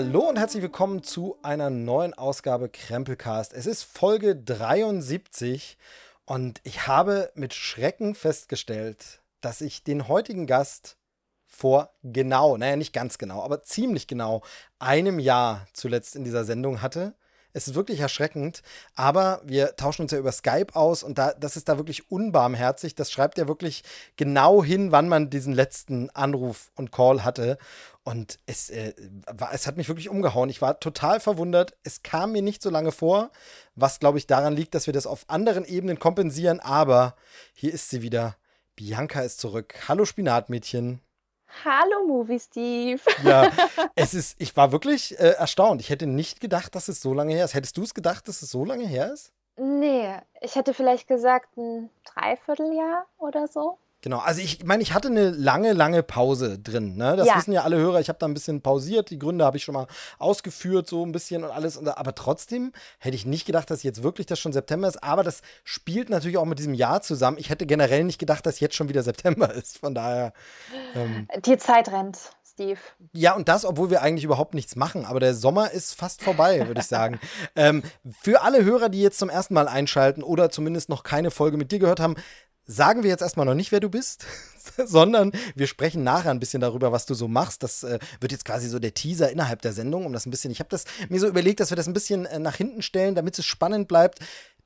Hallo und herzlich willkommen zu einer neuen Ausgabe Krempelcast. Es ist Folge 73 und ich habe mit Schrecken festgestellt, dass ich den heutigen Gast vor genau, naja, nicht ganz genau, aber ziemlich genau einem Jahr zuletzt in dieser Sendung hatte. Es ist wirklich erschreckend, aber wir tauschen uns ja über Skype aus und da, das ist da wirklich unbarmherzig. Das schreibt ja wirklich genau hin, wann man diesen letzten Anruf und Call hatte. Und es, äh, war, es hat mich wirklich umgehauen. Ich war total verwundert. Es kam mir nicht so lange vor, was, glaube ich, daran liegt, dass wir das auf anderen Ebenen kompensieren. Aber hier ist sie wieder. Bianca ist zurück. Hallo Spinatmädchen. Hallo Movie Steve. Ja, es ist, ich war wirklich äh, erstaunt. Ich hätte nicht gedacht, dass es so lange her ist. Hättest du es gedacht, dass es so lange her ist? Nee, ich hätte vielleicht gesagt ein Dreivierteljahr oder so. Genau, also ich meine, ich hatte eine lange, lange Pause drin. Ne? Das ja. wissen ja alle Hörer. Ich habe da ein bisschen pausiert. Die Gründe habe ich schon mal ausgeführt, so ein bisschen und alles. Aber trotzdem hätte ich nicht gedacht, dass jetzt wirklich das schon September ist. Aber das spielt natürlich auch mit diesem Jahr zusammen. Ich hätte generell nicht gedacht, dass jetzt schon wieder September ist. Von daher. Ähm, Die Zeit rennt. Steve. Ja, und das, obwohl wir eigentlich überhaupt nichts machen. Aber der Sommer ist fast vorbei, würde ich sagen. ähm, für alle Hörer, die jetzt zum ersten Mal einschalten oder zumindest noch keine Folge mit dir gehört haben, sagen wir jetzt erstmal noch nicht, wer du bist, sondern wir sprechen nachher ein bisschen darüber, was du so machst. Das äh, wird jetzt quasi so der Teaser innerhalb der Sendung, um das ein bisschen, ich habe das mir so überlegt, dass wir das ein bisschen äh, nach hinten stellen, damit es spannend bleibt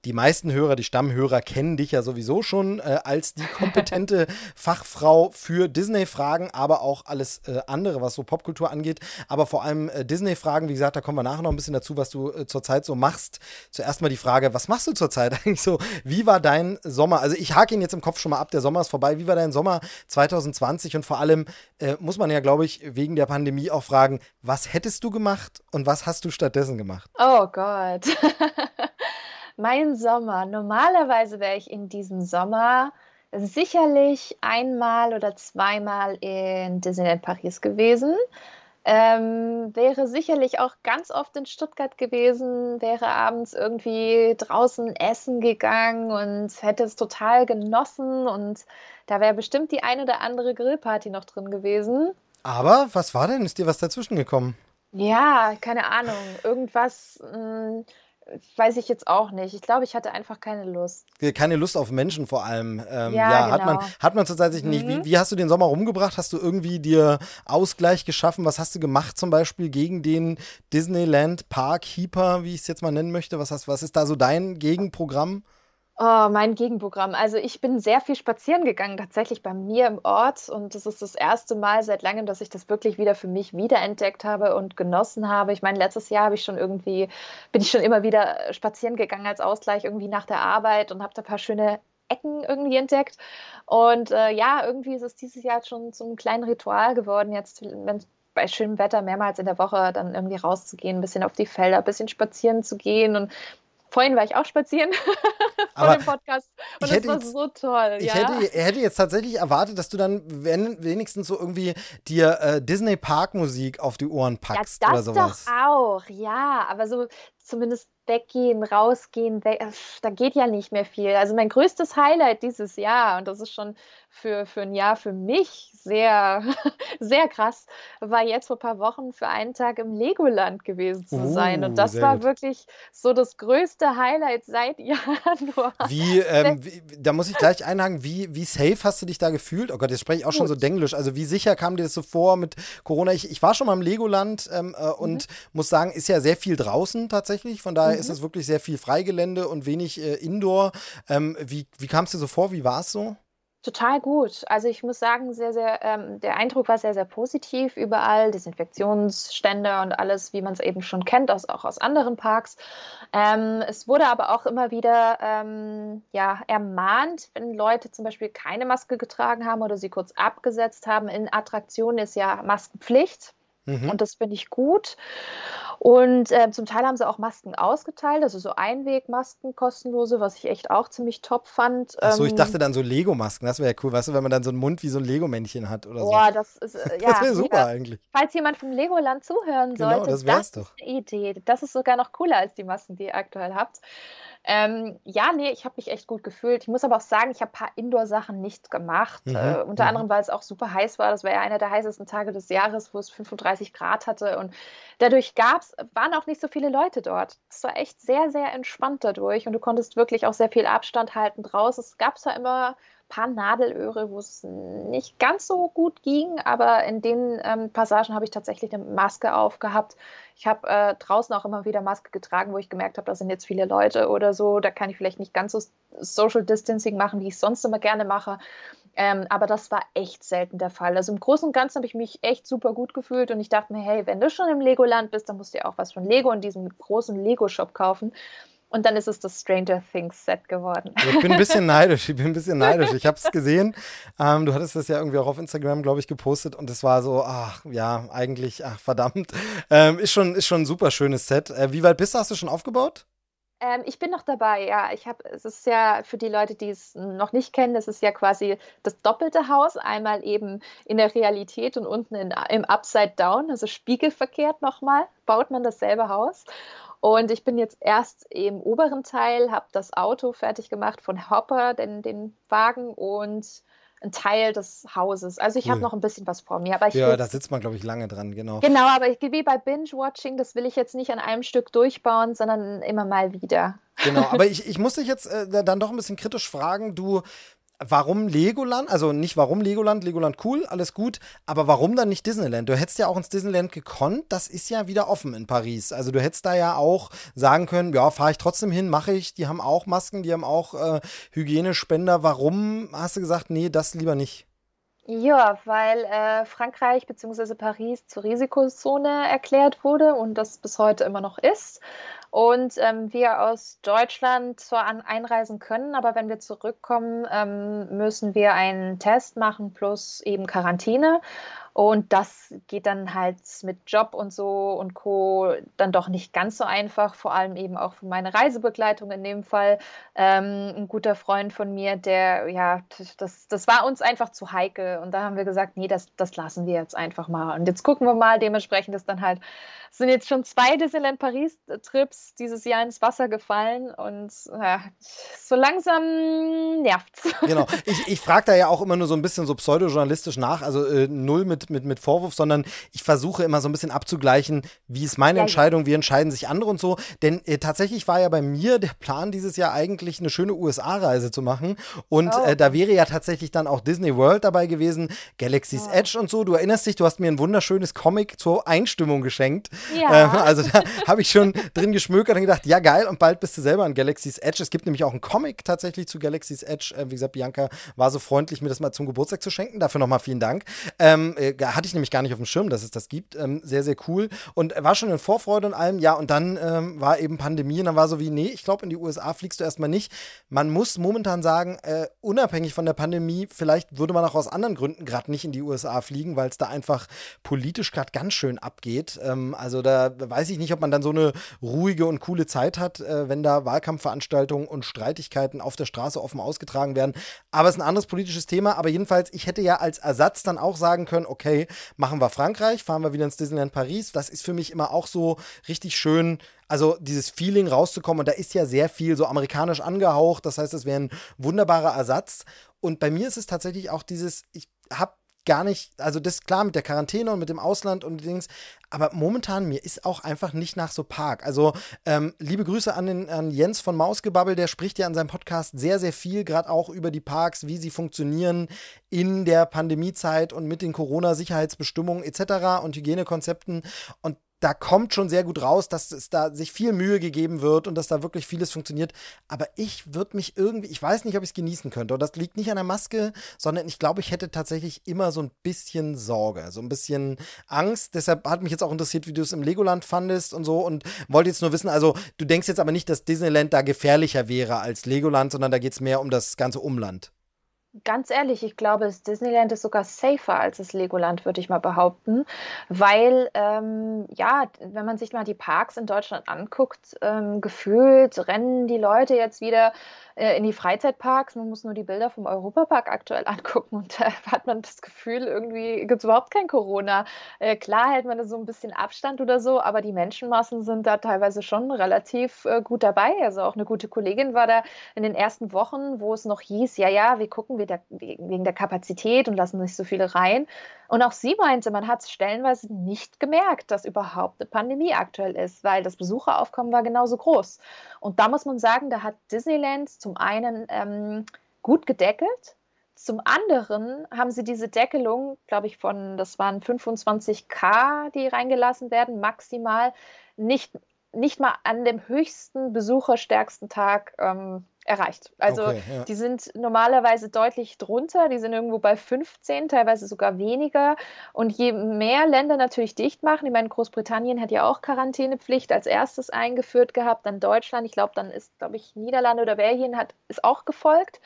die meisten Hörer, die Stammhörer kennen dich ja sowieso schon äh, als die kompetente Fachfrau für Disney-Fragen, aber auch alles äh, andere, was so Popkultur angeht. Aber vor allem äh, Disney-Fragen, wie gesagt, da kommen wir nachher noch ein bisschen dazu, was du äh, zurzeit so machst. Zuerst mal die Frage, was machst du zurzeit eigentlich so? Wie war dein Sommer? Also ich hake ihn jetzt im Kopf schon mal ab, der Sommer ist vorbei. Wie war dein Sommer 2020? Und vor allem äh, muss man ja, glaube ich, wegen der Pandemie auch fragen, was hättest du gemacht und was hast du stattdessen gemacht? Oh Gott. mein Sommer. Normalerweise wäre ich in diesem Sommer sicherlich einmal oder zweimal in Disneyland Paris gewesen. Ähm, wäre sicherlich auch ganz oft in Stuttgart gewesen, wäre abends irgendwie draußen essen gegangen und hätte es total genossen und da wäre bestimmt die ein oder andere Grillparty noch drin gewesen. Aber was war denn? Ist dir was dazwischen gekommen? Ja, keine Ahnung. Irgendwas. Mh, hm, Weiß ich jetzt auch nicht. Ich glaube, ich hatte einfach keine Lust. Keine Lust auf Menschen vor allem. Ähm, ja, ja genau. hat man, hat man zurzeit mhm. nicht. Wie, mhm. wie, hast du den Sommer rumgebracht? Hast du irgendwie dir Ausgleich geschaffen? Was hast du gemacht zum Beispiel gegen den Disneyland Park Keeper, wie ich es jetzt mal nennen möchte? Was, hast, was ist da so dein Gegenprogramm? Oh, mein Gegenprogramm. Also ich bin sehr viel spazieren gegangen, tatsächlich bei mir im Ort. Und das ist das erste Mal seit langem, dass ich das wirklich wieder für mich wiederentdeckt habe und genossen habe. Ich meine, letztes Jahr habe ich schon irgendwie, bin ich schon immer wieder spazieren gegangen als Ausgleich irgendwie nach der Arbeit und habe da ein paar schöne Ecken irgendwie entdeckt. Und äh, ja, irgendwie ist es dieses Jahr schon zum kleinen Ritual geworden, jetzt, wenn bei schönem Wetter mehrmals in der Woche dann irgendwie rauszugehen, ein bisschen auf die Felder, ein bisschen spazieren zu gehen und Vorhin war ich auch spazieren vor dem Podcast und das war jetzt, so toll. Ich ja? hätte, hätte, jetzt tatsächlich erwartet, dass du dann wenigstens so irgendwie dir äh, Disney Park Musik auf die Ohren packst ja, oder sowas. Doch auch, ja, aber so zumindest weggehen, rausgehen, weg, da geht ja nicht mehr viel. Also mein größtes Highlight dieses Jahr, und das ist schon für, für ein Jahr für mich sehr, sehr krass, war jetzt vor ein paar Wochen für einen Tag im Legoland gewesen zu sein. Uh, und das war gut. wirklich so das größte Highlight seit Januar. Wie, ähm, wie, da muss ich gleich einhaken, wie, wie safe hast du dich da gefühlt? Oh Gott, jetzt spreche ich auch schon so denglisch. Also wie sicher kam dir das so vor mit Corona? Ich, ich war schon mal im Legoland ähm, äh, und mhm. muss sagen, ist ja sehr viel draußen tatsächlich. Von daher mhm. ist es wirklich sehr viel Freigelände und wenig äh, Indoor. Ähm, wie wie kam es dir so vor? Wie war es so? Total gut. Also ich muss sagen, sehr, sehr, ähm, der Eindruck war sehr, sehr positiv überall. Desinfektionsstände und alles, wie man es eben schon kennt, aus, auch aus anderen Parks. Ähm, es wurde aber auch immer wieder ähm, ja, ermahnt, wenn Leute zum Beispiel keine Maske getragen haben oder sie kurz abgesetzt haben. In Attraktionen ist ja Maskenpflicht. Mhm. Und das finde ich gut. Und äh, zum Teil haben sie auch Masken ausgeteilt, also so Einwegmasken, kostenlose, was ich echt auch ziemlich top fand. Achso, ich dachte ähm, dann so Lego-Masken, das wäre ja cool, weißt du, wenn man dann so einen Mund wie so ein Lego-Männchen hat oder Boah, so. das ist, äh, ja. das wäre super eigentlich. Falls jemand vom Legoland zuhören genau, sollte, das, wär's das ist eine Idee. Das ist sogar noch cooler als die Masken, die ihr aktuell habt. Ähm, ja, nee, ich habe mich echt gut gefühlt. Ich muss aber auch sagen, ich habe ein paar Indoor-Sachen nicht gemacht. Mhm. Äh, unter mhm. anderem, weil es auch super heiß war. Das war ja einer der heißesten Tage des Jahres, wo es 35 Grad hatte. Und dadurch gab's, waren auch nicht so viele Leute dort. Es war echt sehr, sehr entspannt dadurch. Und du konntest wirklich auch sehr viel Abstand halten draußen. Es gab zwar immer paar Nadelöhre, wo es nicht ganz so gut ging, aber in den ähm, Passagen habe ich tatsächlich eine Maske aufgehabt. Ich habe äh, draußen auch immer wieder Maske getragen, wo ich gemerkt habe, da sind jetzt viele Leute oder so. Da kann ich vielleicht nicht ganz so Social Distancing machen, wie ich sonst immer gerne mache. Ähm, aber das war echt selten der Fall. Also im Großen und Ganzen habe ich mich echt super gut gefühlt und ich dachte mir, hey, wenn du schon im Legoland bist, dann musst du ja auch was von Lego in diesem großen Lego-Shop kaufen. Und dann ist es das Stranger Things Set geworden. Ich bin ein bisschen neidisch. Ich bin ein bisschen neidisch. Ich habe es gesehen. Ähm, du hattest das ja irgendwie auch auf Instagram, glaube ich, gepostet und es war so, ach ja, eigentlich, ach verdammt. Ähm, ist, schon, ist schon ein super schönes Set. Äh, wie weit bist du? Hast du schon aufgebaut? Ähm, ich bin noch dabei, ja. Ich habe, es ist ja für die Leute, die es noch nicht kennen, das ist ja quasi das doppelte Haus, einmal eben in der Realität und unten in, im Upside Down, also spiegelverkehrt nochmal, baut man dasselbe Haus. Und ich bin jetzt erst im oberen Teil, habe das Auto fertig gemacht von Hopper, den, den Wagen und ein Teil des Hauses. Also ich cool. habe noch ein bisschen was vor mir. Aber ja, will, da sitzt man, glaube ich, lange dran, genau. Genau, aber ich, wie bei Binge-Watching, das will ich jetzt nicht an einem Stück durchbauen, sondern immer mal wieder. Genau, aber ich, ich muss dich jetzt äh, dann doch ein bisschen kritisch fragen. Du warum Legoland? Also nicht warum Legoland, Legoland cool, alles gut, aber warum dann nicht Disneyland? Du hättest ja auch ins Disneyland gekonnt, das ist ja wieder offen in Paris. Also du hättest da ja auch sagen können, ja, fahre ich trotzdem hin, mache ich, die haben auch Masken, die haben auch äh, Hygienespender. Warum hast du gesagt, nee, das lieber nicht? Ja, weil äh, Frankreich bzw. Paris zur Risikozone erklärt wurde und das bis heute immer noch ist und ähm, wir aus Deutschland zwar an einreisen können, aber wenn wir zurückkommen, ähm, müssen wir einen Test machen plus eben Quarantäne. Und das geht dann halt mit Job und so und Co. dann doch nicht ganz so einfach, vor allem eben auch für meine Reisebegleitung in dem Fall. Ähm, ein guter Freund von mir, der, ja, das, das war uns einfach zu heikel. Und da haben wir gesagt, nee, das, das lassen wir jetzt einfach mal. Und jetzt gucken wir mal, dementsprechend ist dann halt, sind jetzt schon zwei Disneyland Paris-Trips dieses Jahr ins Wasser gefallen und ja, so langsam nervt's. Genau. Ich, ich frage da ja auch immer nur so ein bisschen so pseudojournalistisch nach, also äh, null mit, mit, mit Vorwurf, sondern ich versuche immer so ein bisschen abzugleichen, wie ist meine ja, Entscheidung, wie entscheiden sich andere und so. Denn äh, tatsächlich war ja bei mir der Plan dieses Jahr eigentlich eine schöne USA-Reise zu machen. Und oh. äh, da wäre ja tatsächlich dann auch Disney World dabei gewesen, Galaxy's oh. Edge und so. Du erinnerst dich, du hast mir ein wunderschönes Comic zur Einstimmung geschenkt. Ja. Ähm, also da habe ich schon drin geschmökert und gedacht, ja geil, und bald bist du selber an Galaxy's Edge. Es gibt nämlich auch einen Comic tatsächlich zu Galaxy's Edge. Äh, wie gesagt, Bianca war so freundlich, mir das mal zum Geburtstag zu schenken. Dafür nochmal vielen Dank. Ähm, äh, hatte ich nämlich gar nicht auf dem Schirm, dass es das gibt. Ähm, sehr, sehr cool. Und war schon in Vorfreude und allem, ja, und dann ähm, war eben Pandemie und dann war so wie, nee, ich glaube, in die USA fliegst du erstmal nicht. Man muss momentan sagen, äh, unabhängig von der Pandemie, vielleicht würde man auch aus anderen Gründen gerade nicht in die USA fliegen, weil es da einfach politisch gerade ganz schön abgeht. Ähm, also da weiß ich nicht, ob man dann so eine ruhige und coole Zeit hat, äh, wenn da Wahlkampfveranstaltungen und Streitigkeiten auf der Straße offen ausgetragen werden. Aber es ist ein anderes politisches Thema. Aber jedenfalls, ich hätte ja als Ersatz dann auch sagen können, okay, machen wir Frankreich, fahren wir wieder ins Disneyland Paris. Das ist für mich immer auch so richtig schön also dieses Feeling rauszukommen. Und da ist ja sehr viel so amerikanisch angehaucht. Das heißt, es wäre ein wunderbarer Ersatz. Und bei mir ist es tatsächlich auch dieses, ich habe gar nicht, also das ist klar mit der Quarantäne und mit dem Ausland und Dings, aber momentan mir ist auch einfach nicht nach so Park. Also ähm, liebe Grüße an, den, an Jens von Mausgebabbel, der spricht ja in seinem Podcast sehr, sehr viel, gerade auch über die Parks, wie sie funktionieren in der Pandemiezeit und mit den Corona-Sicherheitsbestimmungen etc. und Hygienekonzepten. Und da kommt schon sehr gut raus, dass es da sich viel Mühe gegeben wird und dass da wirklich vieles funktioniert. Aber ich würde mich irgendwie, ich weiß nicht, ob ich es genießen könnte. Und das liegt nicht an der Maske, sondern ich glaube, ich hätte tatsächlich immer so ein bisschen Sorge, so ein bisschen Angst. Deshalb hat mich jetzt auch interessiert, wie du es im Legoland fandest und so. Und wollte jetzt nur wissen, also du denkst jetzt aber nicht, dass Disneyland da gefährlicher wäre als Legoland, sondern da geht es mehr um das ganze Umland. Ganz ehrlich, ich glaube, das Disneyland ist sogar safer als das Legoland, würde ich mal behaupten. Weil, ähm, ja, wenn man sich mal die Parks in Deutschland anguckt, ähm, gefühlt rennen die Leute jetzt wieder äh, in die Freizeitparks. Man muss nur die Bilder vom Europapark aktuell angucken und da hat man das Gefühl, irgendwie gibt es überhaupt kein Corona. Äh, klar hält man da so ein bisschen Abstand oder so, aber die Menschenmassen sind da teilweise schon relativ äh, gut dabei. Also auch eine gute Kollegin war da in den ersten Wochen, wo es noch hieß, ja, ja, wir gucken wegen der Kapazität und lassen nicht so viele rein. Und auch sie meinte, man hat es stellenweise nicht gemerkt, dass überhaupt eine Pandemie aktuell ist, weil das Besucheraufkommen war genauso groß. Und da muss man sagen, da hat Disneyland zum einen ähm, gut gedeckelt. Zum anderen haben sie diese Deckelung, glaube ich, von, das waren 25k, die reingelassen werden, maximal, nicht, nicht mal an dem höchsten besucherstärksten Tag ähm, erreicht. Also okay, ja. die sind normalerweise deutlich drunter, die sind irgendwo bei 15, teilweise sogar weniger. Und je mehr Länder natürlich dicht machen, ich meine, Großbritannien hat ja auch Quarantänepflicht als erstes eingeführt gehabt, dann Deutschland, ich glaube, dann ist, glaube ich, Niederlande oder Belgien hat, ist auch gefolgt.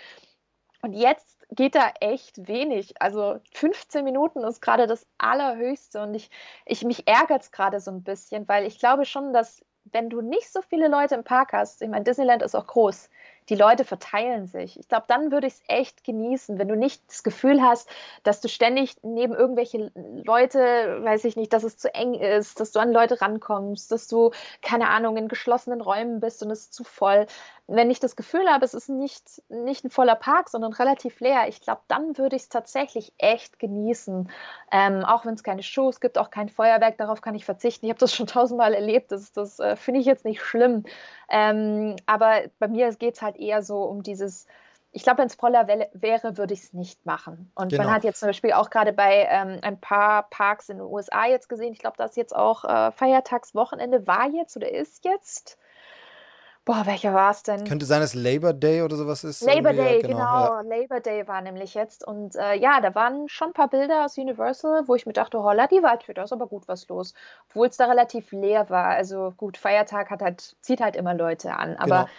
Und jetzt geht da echt wenig. Also 15 Minuten ist gerade das Allerhöchste und ich, ich mich ärgert es gerade so ein bisschen, weil ich glaube schon, dass wenn du nicht so viele Leute im Park hast, ich meine, Disneyland ist auch groß, die Leute verteilen sich. Ich glaube, dann würde ich es echt genießen, wenn du nicht das Gefühl hast, dass du ständig neben irgendwelche Leute, weiß ich nicht, dass es zu eng ist, dass du an Leute rankommst, dass du, keine Ahnung, in geschlossenen Räumen bist und es ist zu voll wenn ich das Gefühl habe, es ist nicht, nicht ein voller Park, sondern relativ leer, ich glaube, dann würde ich es tatsächlich echt genießen. Ähm, auch wenn es keine Shows gibt, auch kein Feuerwerk, darauf kann ich verzichten. Ich habe das schon tausendmal erlebt, das, das äh, finde ich jetzt nicht schlimm. Ähm, aber bei mir geht es halt eher so um dieses, ich glaube, wenn es voller wäre, würde ich es nicht machen. Und genau. man hat jetzt zum Beispiel auch gerade bei ähm, ein paar Parks in den USA jetzt gesehen, ich glaube, das jetzt auch äh, Feiertagswochenende war jetzt oder ist jetzt. Boah, welcher war es denn? Könnte sein, dass Labor Day oder sowas ist. Labor Day, genau. genau. Ja. Labor Day war nämlich jetzt. Und äh, ja, da waren schon ein paar Bilder aus Universal, wo ich mir dachte, holla, die Waldhütte, da ist aber gut was los. Obwohl es da relativ leer war. Also gut, Feiertag hat halt, zieht halt immer Leute an. Aber genau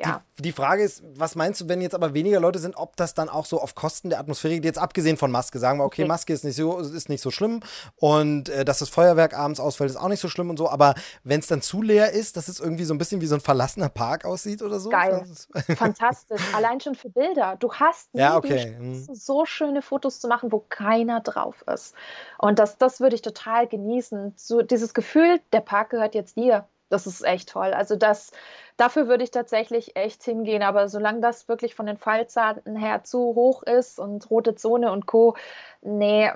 ja. Die, die, Frage ist, was meinst du, wenn jetzt aber weniger Leute sind, ob das dann auch so auf Kosten der Atmosphäre geht? Jetzt abgesehen von Maske, sagen wir, okay. Maske ist nicht so, ist nicht so schlimm und äh, dass das Feuerwerk abends ausfällt, ist auch nicht so schlimm und so, aber wenn es dann zu leer ist, dass es irgendwie so ein bisschen wie so ein verlassener Park aussieht oder so? Geil. Fantastisch. Allein schon für Bilder. Du hast ja, okay. Chance, mhm. so schöne Fotos zu machen, wo keiner drauf ist. Und das, das würde ich total genießen. So dieses Gefühl, der Park gehört jetzt dir. Das ist echt toll. Also das, dafür würde ich tatsächlich echt hingehen. Aber solange das wirklich von den Fallzahlen her zu hoch ist und rote Zone und Co., nee,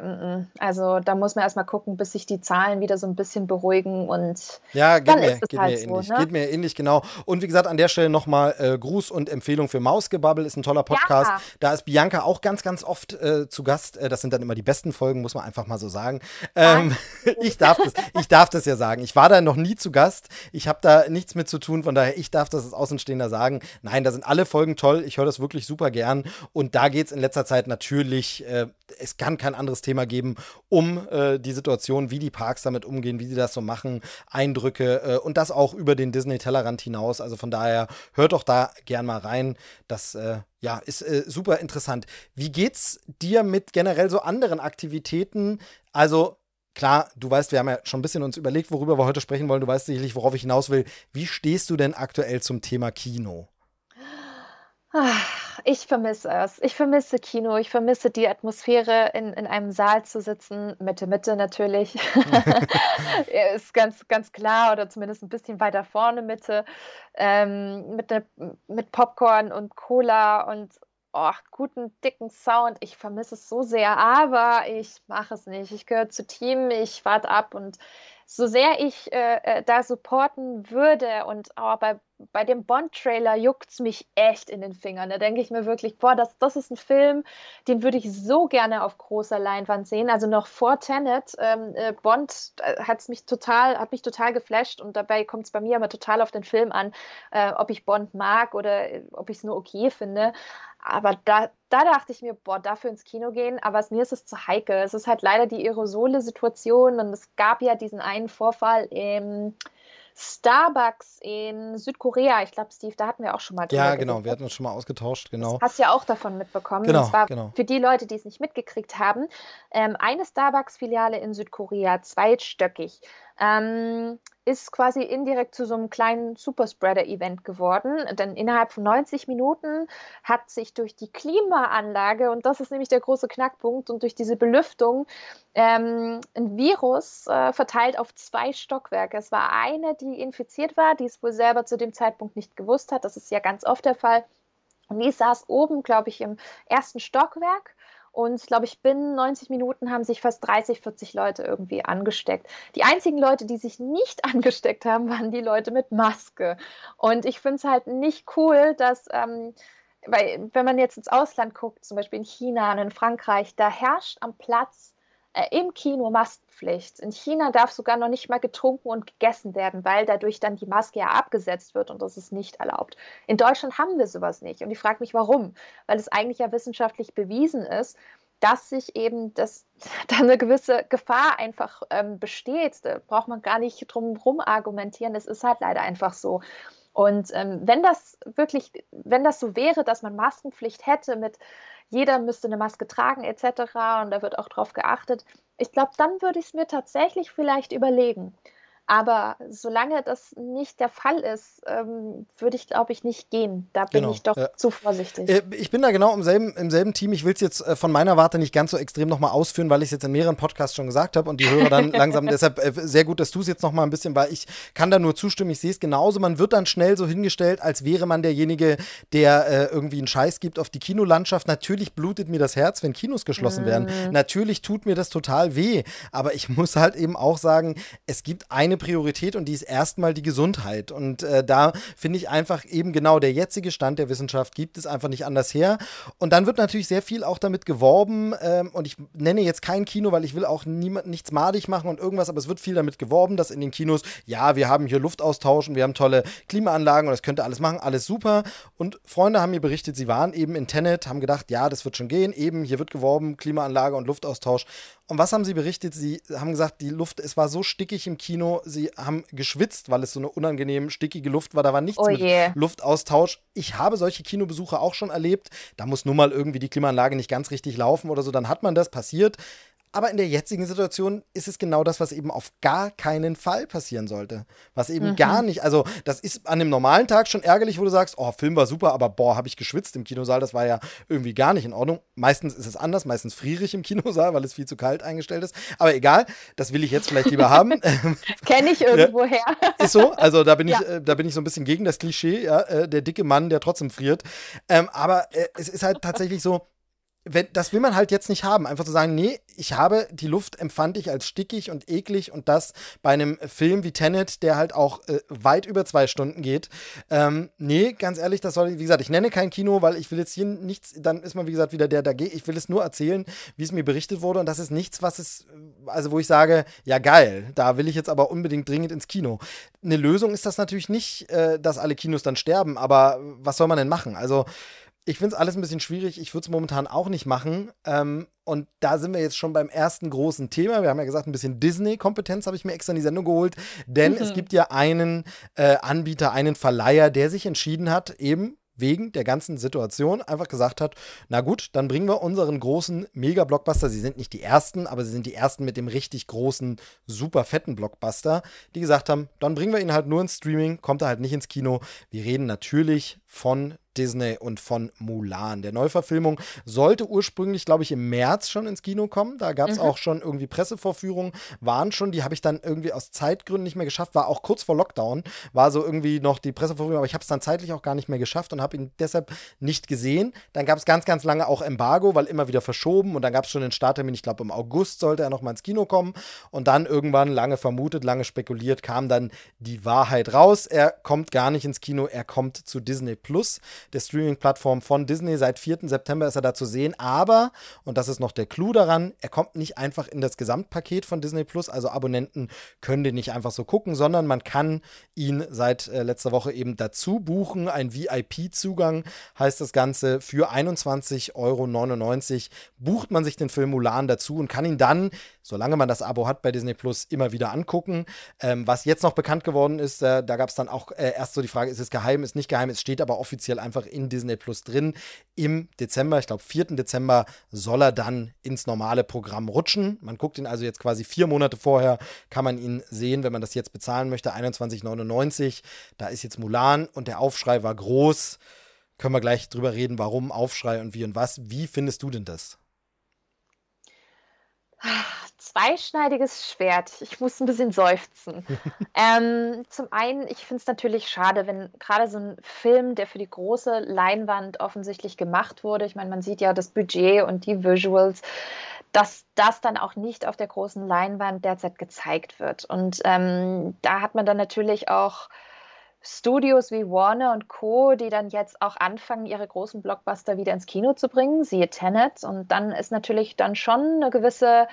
also da muss man erstmal gucken, bis sich die Zahlen wieder so ein bisschen beruhigen und ja, geht, mir, geht halt mir so, ähnlich. Ne? Geht mir ähnlich, genau. Und wie gesagt, an der Stelle nochmal äh, Gruß und Empfehlung für Mausgebabbel, ist ein toller Podcast. Ja. Da ist Bianca auch ganz, ganz oft äh, zu Gast. Äh, das sind dann immer die besten Folgen, muss man einfach mal so sagen. Ähm, ich, darf das, ich darf das ja sagen. Ich war da noch nie zu Gast. Ich habe da nichts mit zu tun, von daher, ich darf das als Außenstehender sagen. Nein, da sind alle Folgen toll. Ich höre das wirklich super gern. Und da geht es in letzter Zeit natürlich, äh, es kann kein anderes Thema geben, um äh, die Situation, wie die Parks damit umgehen, wie sie das so machen, Eindrücke äh, und das auch über den Disney-Tellerrand hinaus. Also von daher, hört doch da gern mal rein. Das äh, ja, ist äh, super interessant. Wie geht's dir mit generell so anderen Aktivitäten? Also Klar, du weißt, wir haben ja schon ein bisschen uns überlegt, worüber wir heute sprechen wollen. Du weißt sicherlich, worauf ich hinaus will. Wie stehst du denn aktuell zum Thema Kino? Ach, ich vermisse es. Ich vermisse Kino. Ich vermisse die Atmosphäre, in, in einem Saal zu sitzen. Mitte, Mitte natürlich. ist ganz, ganz klar. Oder zumindest ein bisschen weiter vorne Mitte. Ähm, mit, ne, mit Popcorn und Cola und oh, guten, dicken Sound. Ich vermisse es so sehr, aber ich mache es nicht. Ich gehöre zu Team, ich warte ab und so sehr ich äh, äh da supporten würde und oh, bei, bei dem Bond-Trailer juckt es mich echt in den Fingern. Da denke ich mir wirklich, boah, das, das ist ein Film, den würde ich so gerne auf großer Leinwand sehen. Also noch vor Tenet, ähm, äh, Bond äh, hat's mich total, hat mich total geflasht und dabei kommt es bei mir immer total auf den Film an, äh, ob ich Bond mag oder äh, ob ich es nur okay finde. Aber da, da dachte ich mir, boah, dafür ins Kino gehen, aber mir ist es zu heikel. Es ist halt leider die Aerosole-Situation und es gab ja diesen einen Vorfall im Starbucks in Südkorea. Ich glaube, Steve, da hatten wir auch schon mal Ja, genau, wir hatten uns schon mal ausgetauscht, genau. Das hast du ja auch davon mitbekommen. Genau, das war genau. für die Leute, die es nicht mitgekriegt haben, ähm, eine Starbucks-Filiale in Südkorea, zweistöckig ähm, ist quasi indirekt zu so einem kleinen Superspreader-Event geworden. Denn innerhalb von 90 Minuten hat sich durch die Klimaanlage, und das ist nämlich der große Knackpunkt, und durch diese Belüftung ähm, ein Virus äh, verteilt auf zwei Stockwerke. Es war eine, die infiziert war, die es wohl selber zu dem Zeitpunkt nicht gewusst hat. Das ist ja ganz oft der Fall. Und die saß oben, glaube ich, im ersten Stockwerk und glaube ich, binnen 90 Minuten haben sich fast 30, 40 Leute irgendwie angesteckt. Die einzigen Leute, die sich nicht angesteckt haben, waren die Leute mit Maske. Und ich finde es halt nicht cool, dass. Ähm, weil, wenn man jetzt ins Ausland guckt, zum Beispiel in China und in Frankreich, da herrscht am Platz im Kino Maskenpflicht. In China darf sogar noch nicht mal getrunken und gegessen werden, weil dadurch dann die Maske ja abgesetzt wird und das ist nicht erlaubt. In Deutschland haben wir sowas nicht und ich frage mich, warum? Weil es eigentlich ja wissenschaftlich bewiesen ist, dass sich eben das, da eine gewisse Gefahr einfach ähm, besteht. Da braucht man gar nicht drum herum argumentieren. Es ist halt leider einfach so. Und ähm, wenn das wirklich, wenn das so wäre, dass man Maskenpflicht hätte mit jeder müsste eine Maske tragen etc. und da wird auch drauf geachtet. Ich glaube, dann würde ich es mir tatsächlich vielleicht überlegen. Aber solange das nicht der Fall ist, ähm, würde ich, glaube ich, nicht gehen. Da bin genau, ich doch ja. zu vorsichtig. Äh, ich bin da genau im selben, im selben Team. Ich will es jetzt äh, von meiner Warte nicht ganz so extrem nochmal ausführen, weil ich es jetzt in mehreren Podcasts schon gesagt habe und die Hörer dann langsam. Deshalb äh, sehr gut, dass du es jetzt nochmal ein bisschen, weil ich kann da nur zustimmen. Ich sehe es genauso. Man wird dann schnell so hingestellt, als wäre man derjenige, der irgendwie einen Scheiß gibt auf die Kinolandschaft. Natürlich blutet mir das Herz, wenn Kinos geschlossen mm. werden. Natürlich tut mir das total weh. Aber ich muss halt eben auch sagen, es gibt eine eine Priorität und die ist erstmal die Gesundheit. Und äh, da finde ich einfach eben genau der jetzige Stand der Wissenschaft gibt es einfach nicht anders her. Und dann wird natürlich sehr viel auch damit geworben. Ähm, und ich nenne jetzt kein Kino, weil ich will auch niemand, nichts madig machen und irgendwas, aber es wird viel damit geworben, dass in den Kinos, ja, wir haben hier Luftaustausch und wir haben tolle Klimaanlagen und das könnte alles machen, alles super. Und Freunde haben mir berichtet, sie waren eben in Tenet, haben gedacht, ja, das wird schon gehen. Eben, hier wird geworben, Klimaanlage und Luftaustausch. Und was haben sie berichtet? Sie haben gesagt, die Luft, es war so stickig im Kino, sie haben geschwitzt, weil es so eine unangenehm stickige Luft war. Da war nichts oh mit Luftaustausch. Ich habe solche Kinobesuche auch schon erlebt. Da muss nun mal irgendwie die Klimaanlage nicht ganz richtig laufen oder so. Dann hat man das passiert. Aber in der jetzigen Situation ist es genau das, was eben auf gar keinen Fall passieren sollte. Was eben mhm. gar nicht, also das ist an einem normalen Tag schon ärgerlich, wo du sagst, oh, Film war super, aber boah, habe ich geschwitzt im Kinosaal, das war ja irgendwie gar nicht in Ordnung. Meistens ist es anders, meistens friere ich im Kinosaal, weil es viel zu kalt eingestellt ist. Aber egal, das will ich jetzt vielleicht lieber haben. Kenne ich irgendwoher. Ist so, also da bin, ja. ich, äh, da bin ich so ein bisschen gegen das Klischee, ja, äh, der dicke Mann, der trotzdem friert. Ähm, aber äh, es ist halt tatsächlich so, wenn, das will man halt jetzt nicht haben. Einfach zu sagen, nee, ich habe die Luft empfand ich als stickig und eklig und das bei einem Film wie Tenet, der halt auch äh, weit über zwei Stunden geht. Ähm, nee, ganz ehrlich, das soll, wie gesagt, ich nenne kein Kino, weil ich will jetzt hier nichts, dann ist man, wie gesagt, wieder der, der. Ich will es nur erzählen, wie es mir berichtet wurde und das ist nichts, was es, also wo ich sage, ja geil, da will ich jetzt aber unbedingt dringend ins Kino. Eine Lösung ist das natürlich nicht, äh, dass alle Kinos dann sterben, aber was soll man denn machen? Also, ich finde es alles ein bisschen schwierig. Ich würde es momentan auch nicht machen. Ähm, und da sind wir jetzt schon beim ersten großen Thema. Wir haben ja gesagt, ein bisschen Disney-Kompetenz habe ich mir extra in die Sendung geholt. Denn mhm. es gibt ja einen äh, Anbieter, einen Verleiher, der sich entschieden hat, eben wegen der ganzen Situation einfach gesagt hat, na gut, dann bringen wir unseren großen Mega-Blockbuster, sie sind nicht die ersten, aber sie sind die ersten mit dem richtig großen, super fetten Blockbuster, die gesagt haben, dann bringen wir ihn halt nur ins Streaming, kommt er halt nicht ins Kino. Wir reden natürlich von Disney und von Mulan. Der Neuverfilmung sollte ursprünglich, glaube ich, im März schon ins Kino kommen. Da gab es mhm. auch schon irgendwie Pressevorführungen, waren schon, die habe ich dann irgendwie aus Zeitgründen nicht mehr geschafft. War auch kurz vor Lockdown, war so irgendwie noch die Pressevorführung, aber ich habe es dann zeitlich auch gar nicht mehr geschafft und habe ihn deshalb nicht gesehen. Dann gab es ganz, ganz lange auch Embargo, weil immer wieder verschoben und dann gab es schon den Starttermin, ich glaube im August sollte er noch mal ins Kino kommen und dann irgendwann, lange vermutet, lange spekuliert, kam dann die Wahrheit raus. Er kommt gar nicht ins Kino, er kommt zu Disney Plus der Streaming-Plattform von Disney. Seit 4. September ist er da zu sehen. Aber, und das ist noch der Clou daran, er kommt nicht einfach in das Gesamtpaket von Disney Plus. Also Abonnenten können den nicht einfach so gucken, sondern man kann ihn seit äh, letzter Woche eben dazu buchen. Ein VIP-Zugang heißt das Ganze. Für 21,99 Euro bucht man sich den Film Mulan dazu und kann ihn dann solange man das Abo hat bei Disney Plus, immer wieder angucken. Ähm, was jetzt noch bekannt geworden ist, äh, da gab es dann auch äh, erst so die Frage, ist es geheim, ist nicht geheim, es steht aber offiziell einfach in Disney Plus drin. Im Dezember, ich glaube 4. Dezember, soll er dann ins normale Programm rutschen. Man guckt ihn also jetzt quasi vier Monate vorher, kann man ihn sehen, wenn man das jetzt bezahlen möchte, 21,99. Da ist jetzt Mulan und der Aufschrei war groß. Können wir gleich drüber reden, warum Aufschrei und wie und was. Wie findest du denn das? Zweischneidiges Schwert. Ich muss ein bisschen seufzen. ähm, zum einen, ich finde es natürlich schade, wenn gerade so ein Film, der für die große Leinwand offensichtlich gemacht wurde, ich meine, man sieht ja das Budget und die Visuals, dass das dann auch nicht auf der großen Leinwand derzeit gezeigt wird. Und ähm, da hat man dann natürlich auch Studios wie Warner und Co., die dann jetzt auch anfangen, ihre großen Blockbuster wieder ins Kino zu bringen, siehe Tenet. Und dann ist natürlich dann schon eine gewisse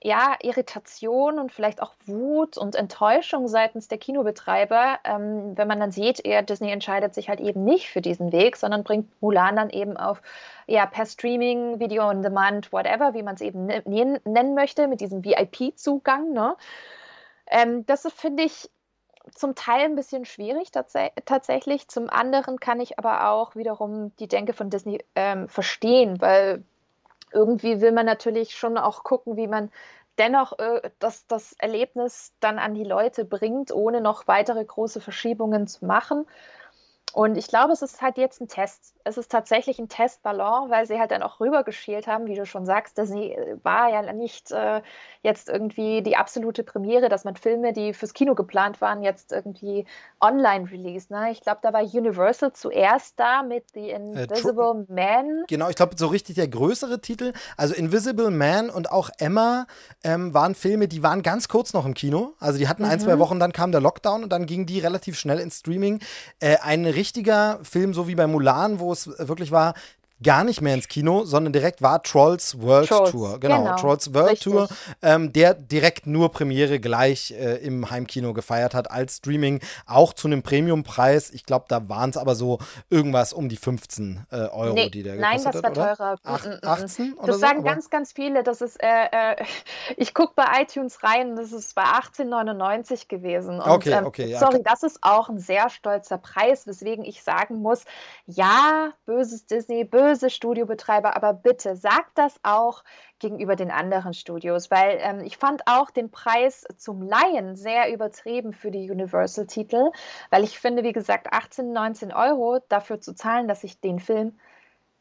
ja, Irritation und vielleicht auch Wut und Enttäuschung seitens der Kinobetreiber, ähm, wenn man dann sieht, eher Disney entscheidet sich halt eben nicht für diesen Weg, sondern bringt Mulan dann eben auf, ja, per Streaming, Video on Demand, whatever, wie man es eben nennen möchte, mit diesem VIP-Zugang. Ne? Ähm, das finde ich zum Teil ein bisschen schwierig tats tatsächlich. Zum anderen kann ich aber auch wiederum die Denke von Disney ähm, verstehen, weil irgendwie will man natürlich schon auch gucken, wie man dennoch äh, das, das Erlebnis dann an die Leute bringt, ohne noch weitere große Verschiebungen zu machen. Und ich glaube, es ist halt jetzt ein Test. Es ist tatsächlich ein Testballon, weil sie halt dann auch rübergeschält haben, wie du schon sagst. Das war ja nicht äh, jetzt irgendwie die absolute Premiere, dass man Filme, die fürs Kino geplant waren, jetzt irgendwie online release. Ne? Ich glaube, da war Universal zuerst da mit The äh, Invisible äh, Man. Genau, ich glaube, so richtig der größere Titel. Also Invisible Man und auch Emma ähm, waren Filme, die waren ganz kurz noch im Kino. Also die hatten mhm. ein, zwei mhm. Wochen, dann kam der Lockdown und dann gingen die relativ schnell ins Streaming. Äh, eine richtiger Film, so wie bei Mulan, wo es wirklich war, gar nicht mehr ins Kino, sondern direkt war Trolls World Trolls, Tour. Genau, genau Trolls World richtig. Tour, ähm, der direkt nur Premiere gleich äh, im Heimkino gefeiert hat als Streaming, auch zu einem Premiumpreis. Ich glaube, da waren es aber so irgendwas um die 15 äh, Euro, nee, die der gekostet hat. Nein, das war teurer. 8, 18 oder Das sagen so, ganz, ganz viele. Das ist, äh, äh ich gucke bei iTunes rein, das ist bei 18,99 gewesen. Und, okay, ähm, okay. Ja, sorry, das ist auch ein sehr stolzer Preis, weswegen ich sagen muss, ja, böses Disney, böses böse Studiobetreiber, aber bitte sagt das auch gegenüber den anderen Studios, weil ähm, ich fand auch den Preis zum Laien sehr übertrieben für die Universal-Titel, weil ich finde, wie gesagt, 18, 19 Euro dafür zu zahlen, dass ich den Film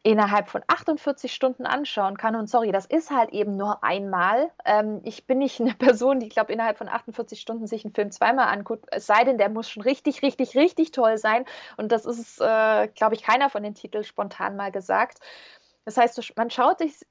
innerhalb von 48 Stunden anschauen kann. Und sorry, das ist halt eben nur einmal. Ähm, ich bin nicht eine Person, die, ich glaube, innerhalb von 48 Stunden sich einen Film zweimal anguckt. Es sei denn, der muss schon richtig, richtig, richtig toll sein. Und das ist, äh, glaube ich, keiner von den Titeln spontan mal gesagt. Das heißt, man schaut sich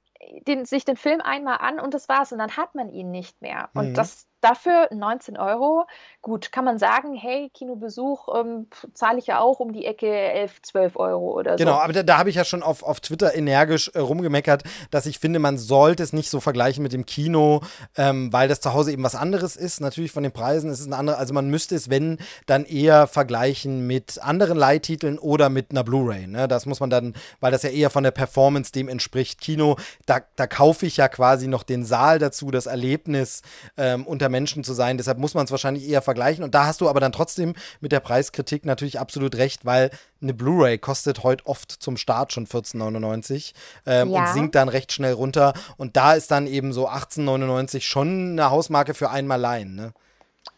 den, sich den Film einmal an und das war's. Und dann hat man ihn nicht mehr. Und mhm. das, Dafür 19 Euro. Gut, kann man sagen, hey, Kinobesuch ähm, zahle ich ja auch um die Ecke 11, 12 Euro oder so. Genau, aber da, da habe ich ja schon auf, auf Twitter energisch äh, rumgemeckert, dass ich finde, man sollte es nicht so vergleichen mit dem Kino, ähm, weil das zu Hause eben was anderes ist. Natürlich von den Preisen ist es ein anderes. Also man müsste es, wenn, dann eher vergleichen mit anderen Leittiteln oder mit einer Blu-ray. Ne? Das muss man dann, weil das ja eher von der Performance dem entspricht. Kino, da, da kaufe ich ja quasi noch den Saal dazu, das Erlebnis ähm, unter Menschen zu sein. Deshalb muss man es wahrscheinlich eher vergleichen. Und da hast du aber dann trotzdem mit der Preiskritik natürlich absolut recht, weil eine Blu-ray kostet heute oft zum Start schon 14,99 ähm, ja. und sinkt dann recht schnell runter. Und da ist dann eben so 18,99 schon eine Hausmarke für einmal leihen. Ne?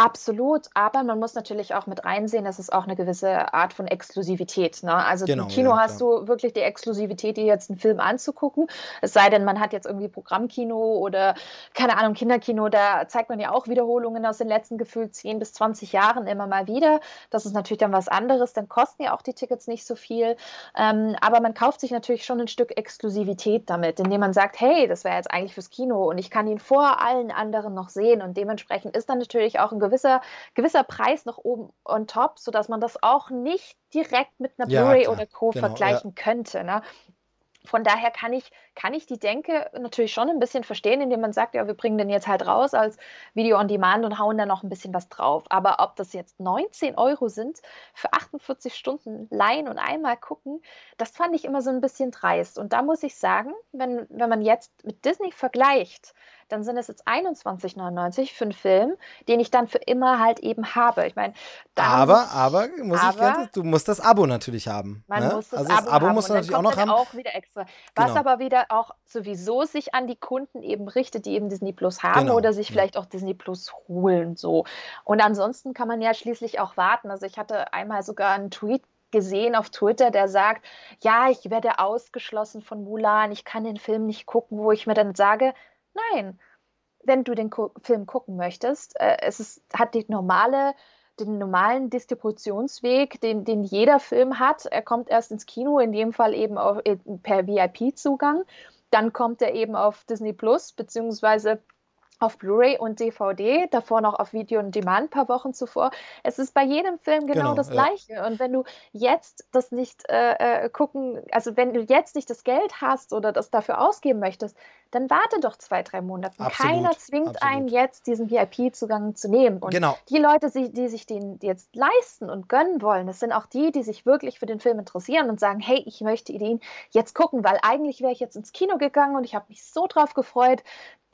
Absolut, aber man muss natürlich auch mit reinsehen, dass es auch eine gewisse Art von Exklusivität. Ne? Also genau, im Kino ja, hast du wirklich die Exklusivität, dir jetzt einen Film anzugucken. Es sei denn, man hat jetzt irgendwie Programmkino oder keine Ahnung, Kinderkino, da zeigt man ja auch Wiederholungen aus den letzten gefühlt 10 bis 20 Jahren immer mal wieder. Das ist natürlich dann was anderes, dann kosten ja auch die Tickets nicht so viel. Ähm, aber man kauft sich natürlich schon ein Stück Exklusivität damit, indem man sagt, hey, das wäre jetzt eigentlich fürs Kino und ich kann ihn vor allen anderen noch sehen. Und dementsprechend ist dann natürlich auch ein gewisser, gewisser Preis noch oben on top, sodass man das auch nicht direkt mit einer ja, Blu-ray oder Co. Genau, vergleichen ja. könnte. Ne? Von daher kann ich, kann ich die Denke natürlich schon ein bisschen verstehen, indem man sagt, ja, wir bringen den jetzt halt raus als Video on Demand und hauen da noch ein bisschen was drauf. Aber ob das jetzt 19 Euro sind für 48 Stunden leihen und einmal gucken, das fand ich immer so ein bisschen dreist. Und da muss ich sagen, wenn, wenn man jetzt mit Disney vergleicht, dann sind es jetzt 21,99 für einen Film, den ich dann für immer halt eben habe. Ich meine, aber, aber, muss aber, ich ganz, du musst das Abo natürlich haben. Man ne? muss das also das Abo, Abo musst du natürlich auch noch haben. auch wieder extra. Was genau. aber wieder auch sowieso sich an die Kunden eben richtet, die eben Disney Plus haben genau. oder sich vielleicht auch Disney Plus holen. So. Und ansonsten kann man ja schließlich auch warten. Also ich hatte einmal sogar einen Tweet gesehen auf Twitter, der sagt, ja, ich werde ausgeschlossen von Mulan, ich kann den Film nicht gucken, wo ich mir dann sage, Nein, wenn du den Film gucken möchtest, äh, es ist, hat die normale, den normalen Distributionsweg, den, den jeder Film hat. Er kommt erst ins Kino, in dem Fall eben auf, per VIP-Zugang. Dann kommt er eben auf Disney Plus, beziehungsweise auf Blu-ray und DVD, davor noch auf Video und Demand ein paar Wochen zuvor. Es ist bei jedem Film genau, genau das Gleiche. Ja. Und wenn du jetzt das nicht äh, äh, gucken, also wenn du jetzt nicht das Geld hast oder das dafür ausgeben möchtest, dann warte doch zwei, drei Monate. Absolut, Keiner zwingt absolut. einen jetzt, diesen VIP-Zugang zu nehmen. Und genau. die Leute, die sich den jetzt leisten und gönnen wollen, das sind auch die, die sich wirklich für den Film interessieren und sagen, hey, ich möchte ihn jetzt gucken, weil eigentlich wäre ich jetzt ins Kino gegangen und ich habe mich so drauf gefreut.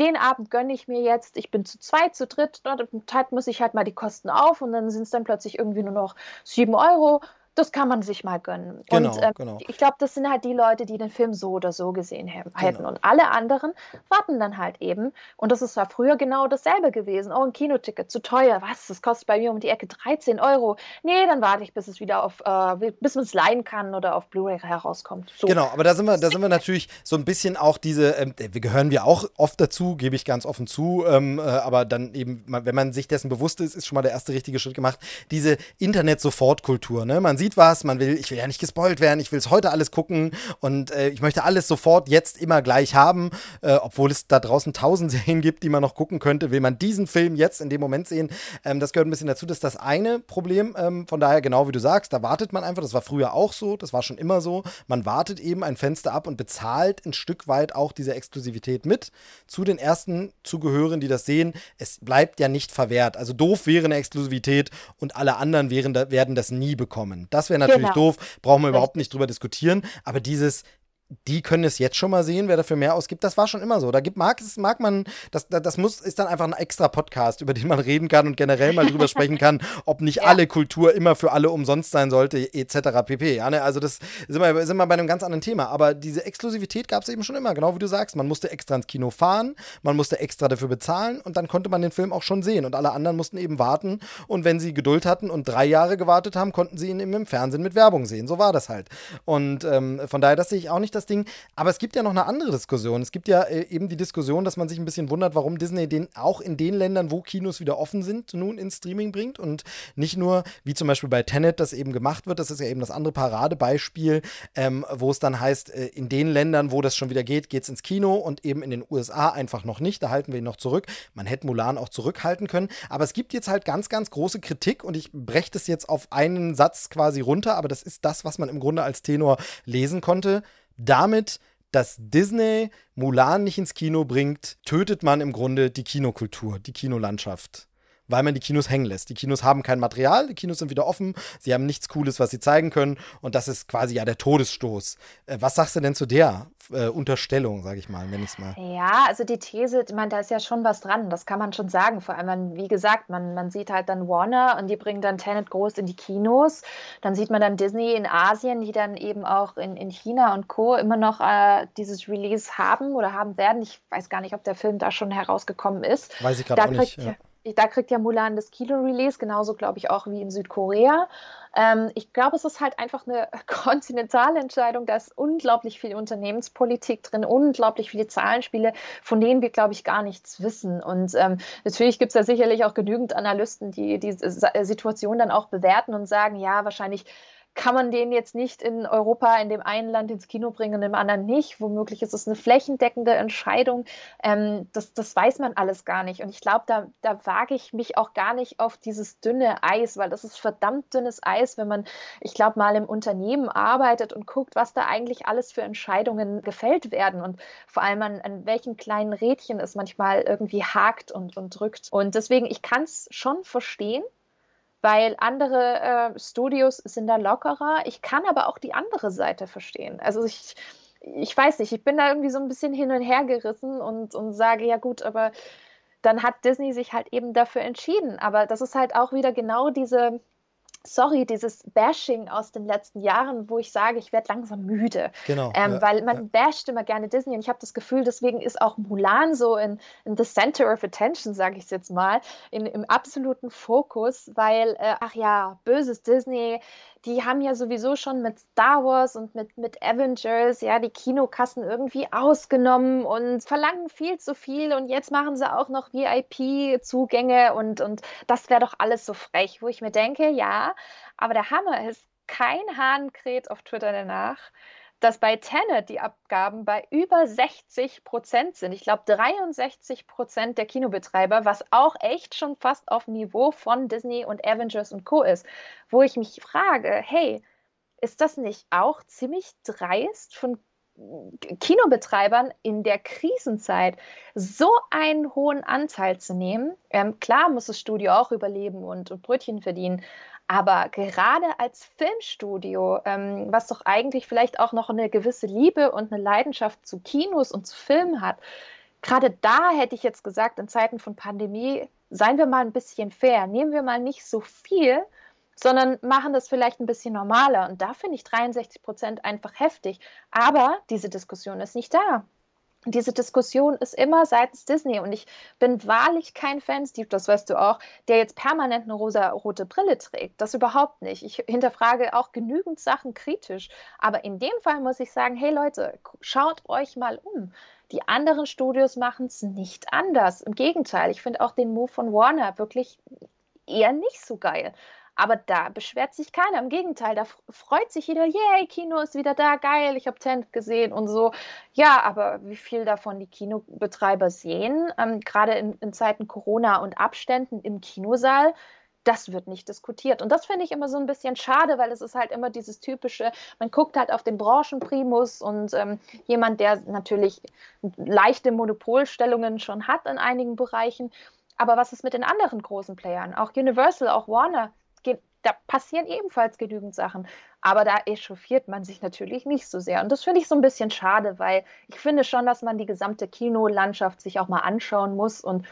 Den Abend gönne ich mir jetzt. Ich bin zu zweit, zu dritt. Dort muss ich halt mal die Kosten auf und dann sind es dann plötzlich irgendwie nur noch sieben Euro das kann man sich mal gönnen. Genau, und ähm, genau. ich glaube, das sind halt die Leute, die den Film so oder so gesehen hätten. Genau. Und alle anderen warten dann halt eben. Und das ist ja früher genau dasselbe gewesen. Oh, ein Kinoticket, zu teuer. Was? Das kostet bei mir um die Ecke 13 Euro. Nee, dann warte ich, bis es wieder auf, äh, bis man es leihen kann oder auf Blu-ray herauskommt. So. Genau, aber da sind wir, da sind wir natürlich so ein bisschen auch diese, ähm, wir gehören wir auch oft dazu, gebe ich ganz offen zu. Ähm, äh, aber dann eben, wenn man sich dessen bewusst ist, ist schon mal der erste richtige Schritt gemacht. Diese Internet-Sofortkultur. Ne? Man sieht sieht was, man will, ich will ja nicht gespoilt werden, ich will es heute alles gucken und äh, ich möchte alles sofort jetzt immer gleich haben, äh, obwohl es da draußen tausend Serien gibt, die man noch gucken könnte, will man diesen Film jetzt in dem Moment sehen. Ähm, das gehört ein bisschen dazu, das ist das eine Problem. Ähm, von daher, genau wie du sagst, da wartet man einfach, das war früher auch so, das war schon immer so. Man wartet eben ein Fenster ab und bezahlt ein Stück weit auch diese Exklusivität mit zu den ersten Zugehörigen, die das sehen. Es bleibt ja nicht verwehrt. Also doof wäre eine Exklusivität und alle anderen wären werden das nie bekommen. Das wäre natürlich genau. doof, brauchen wir überhaupt nicht drüber diskutieren. Aber dieses, die können es jetzt schon mal sehen, wer dafür mehr ausgibt. Das war schon immer so. Da gibt, mag, mag man, das, das muss, ist dann einfach ein extra Podcast, über den man reden kann und generell mal drüber sprechen kann, ob nicht ja. alle Kultur immer für alle umsonst sein sollte, etc. pp. Ja, ne? Also das sind wir, sind wir bei einem ganz anderen Thema. Aber diese Exklusivität gab es eben schon immer, genau wie du sagst. Man musste extra ins Kino fahren, man musste extra dafür bezahlen und dann konnte man den Film auch schon sehen. Und alle anderen mussten eben warten. Und wenn sie Geduld hatten und drei Jahre gewartet haben, konnten sie ihn eben im Fernsehen mit Werbung sehen. So war das halt. Und ähm, von daher, das sehe ich auch nicht das Ding. Aber es gibt ja noch eine andere Diskussion. Es gibt ja äh, eben die Diskussion, dass man sich ein bisschen wundert, warum Disney den auch in den Ländern, wo Kinos wieder offen sind, nun ins Streaming bringt und nicht nur, wie zum Beispiel bei Tenet, das eben gemacht wird. Das ist ja eben das andere Paradebeispiel, ähm, wo es dann heißt, äh, in den Ländern, wo das schon wieder geht, geht es ins Kino und eben in den USA einfach noch nicht. Da halten wir ihn noch zurück. Man hätte Mulan auch zurückhalten können. Aber es gibt jetzt halt ganz, ganz große Kritik und ich breche das jetzt auf einen Satz quasi runter, aber das ist das, was man im Grunde als Tenor lesen konnte damit, dass Disney Mulan nicht ins Kino bringt, tötet man im Grunde die Kinokultur, die Kinolandschaft weil man die Kinos hängen lässt. Die Kinos haben kein Material, die Kinos sind wieder offen, sie haben nichts Cooles, was sie zeigen können und das ist quasi ja der Todesstoß. Äh, was sagst du denn zu der äh, Unterstellung, sage ich mal, nenne ich es mal? Ja, also die These, ich meine, da ist ja schon was dran, das kann man schon sagen. Vor allem, wie gesagt, man, man sieht halt dann Warner und die bringen dann Tenet groß in die Kinos. Dann sieht man dann Disney in Asien, die dann eben auch in, in China und Co. immer noch äh, dieses Release haben oder haben werden. Ich weiß gar nicht, ob der Film da schon herausgekommen ist. Weiß ich gerade auch nicht. Ja da kriegt ja Mulan das Kilo-Release, genauso glaube ich auch wie in Südkorea. Ähm, ich glaube, es ist halt einfach eine kontinentale Entscheidung. Da ist unglaublich viel Unternehmenspolitik drin, unglaublich viele Zahlenspiele, von denen wir, glaube ich, gar nichts wissen. Und ähm, natürlich gibt es ja sicherlich auch genügend Analysten, die die Situation dann auch bewerten und sagen, ja, wahrscheinlich kann man den jetzt nicht in Europa in dem einen Land ins Kino bringen und im anderen nicht. Womöglich ist es eine flächendeckende Entscheidung. Ähm, das, das weiß man alles gar nicht. Und ich glaube, da, da wage ich mich auch gar nicht auf dieses dünne Eis, weil das ist verdammt dünnes Eis, wenn man, ich glaube, mal im Unternehmen arbeitet und guckt, was da eigentlich alles für Entscheidungen gefällt werden und vor allem an, an welchen kleinen Rädchen es manchmal irgendwie hakt und, und drückt. Und deswegen, ich kann es schon verstehen, weil andere äh, Studios sind da lockerer. Ich kann aber auch die andere Seite verstehen. Also ich, ich weiß nicht, ich bin da irgendwie so ein bisschen hin und her gerissen und, und sage, ja gut, aber dann hat Disney sich halt eben dafür entschieden. Aber das ist halt auch wieder genau diese, sorry, dieses Bashing aus den letzten Jahren, wo ich sage, ich werde langsam müde. Genau. Ähm, ja, weil man ja. basht immer gerne Disney und ich habe das Gefühl, deswegen ist auch Mulan so in, in the center of attention, sage ich es jetzt mal, in, im absoluten Fokus, weil, äh, ach ja, böses Disney, die haben ja sowieso schon mit Star Wars und mit, mit Avengers ja die Kinokassen irgendwie ausgenommen und verlangen viel zu viel. Und jetzt machen sie auch noch VIP-Zugänge und, und das wäre doch alles so frech, wo ich mir denke, ja, aber der Hammer ist, kein Hahn kräht auf Twitter danach dass bei Tenet die Abgaben bei über 60 Prozent sind. Ich glaube 63 Prozent der Kinobetreiber, was auch echt schon fast auf Niveau von Disney und Avengers und Co. ist. Wo ich mich frage, hey, ist das nicht auch ziemlich dreist von Kinobetreibern in der Krisenzeit so einen hohen Anteil zu nehmen. Ähm, klar muss das Studio auch überleben und, und Brötchen verdienen, aber gerade als Filmstudio, ähm, was doch eigentlich vielleicht auch noch eine gewisse Liebe und eine Leidenschaft zu Kinos und zu Filmen hat, gerade da hätte ich jetzt gesagt, in Zeiten von Pandemie, seien wir mal ein bisschen fair, nehmen wir mal nicht so viel, sondern machen das vielleicht ein bisschen normaler. Und da finde ich 63 Prozent einfach heftig. Aber diese Diskussion ist nicht da diese Diskussion ist immer seitens Disney und ich bin wahrlich kein Fan, Steve, das weißt du auch, der jetzt permanent eine rosa-rote Brille trägt. Das überhaupt nicht. Ich hinterfrage auch genügend Sachen kritisch. Aber in dem Fall muss ich sagen, hey Leute, schaut euch mal um. Die anderen Studios machen es nicht anders. Im Gegenteil, ich finde auch den Move von Warner wirklich eher nicht so geil. Aber da beschwert sich keiner. Im Gegenteil, da freut sich jeder, yay, Kino ist wieder da, geil, ich habe Tent gesehen und so. Ja, aber wie viel davon die Kinobetreiber sehen, ähm, gerade in, in Zeiten Corona und Abständen im Kinosaal, das wird nicht diskutiert. Und das finde ich immer so ein bisschen schade, weil es ist halt immer dieses typische, man guckt halt auf den Branchenprimus und ähm, jemand, der natürlich leichte Monopolstellungen schon hat in einigen Bereichen. Aber was ist mit den anderen großen Playern? Auch Universal, auch Warner, da passieren ebenfalls genügend Sachen. Aber da echauffiert man sich natürlich nicht so sehr. Und das finde ich so ein bisschen schade, weil ich finde schon, dass man die gesamte Kinolandschaft sich auch mal anschauen muss und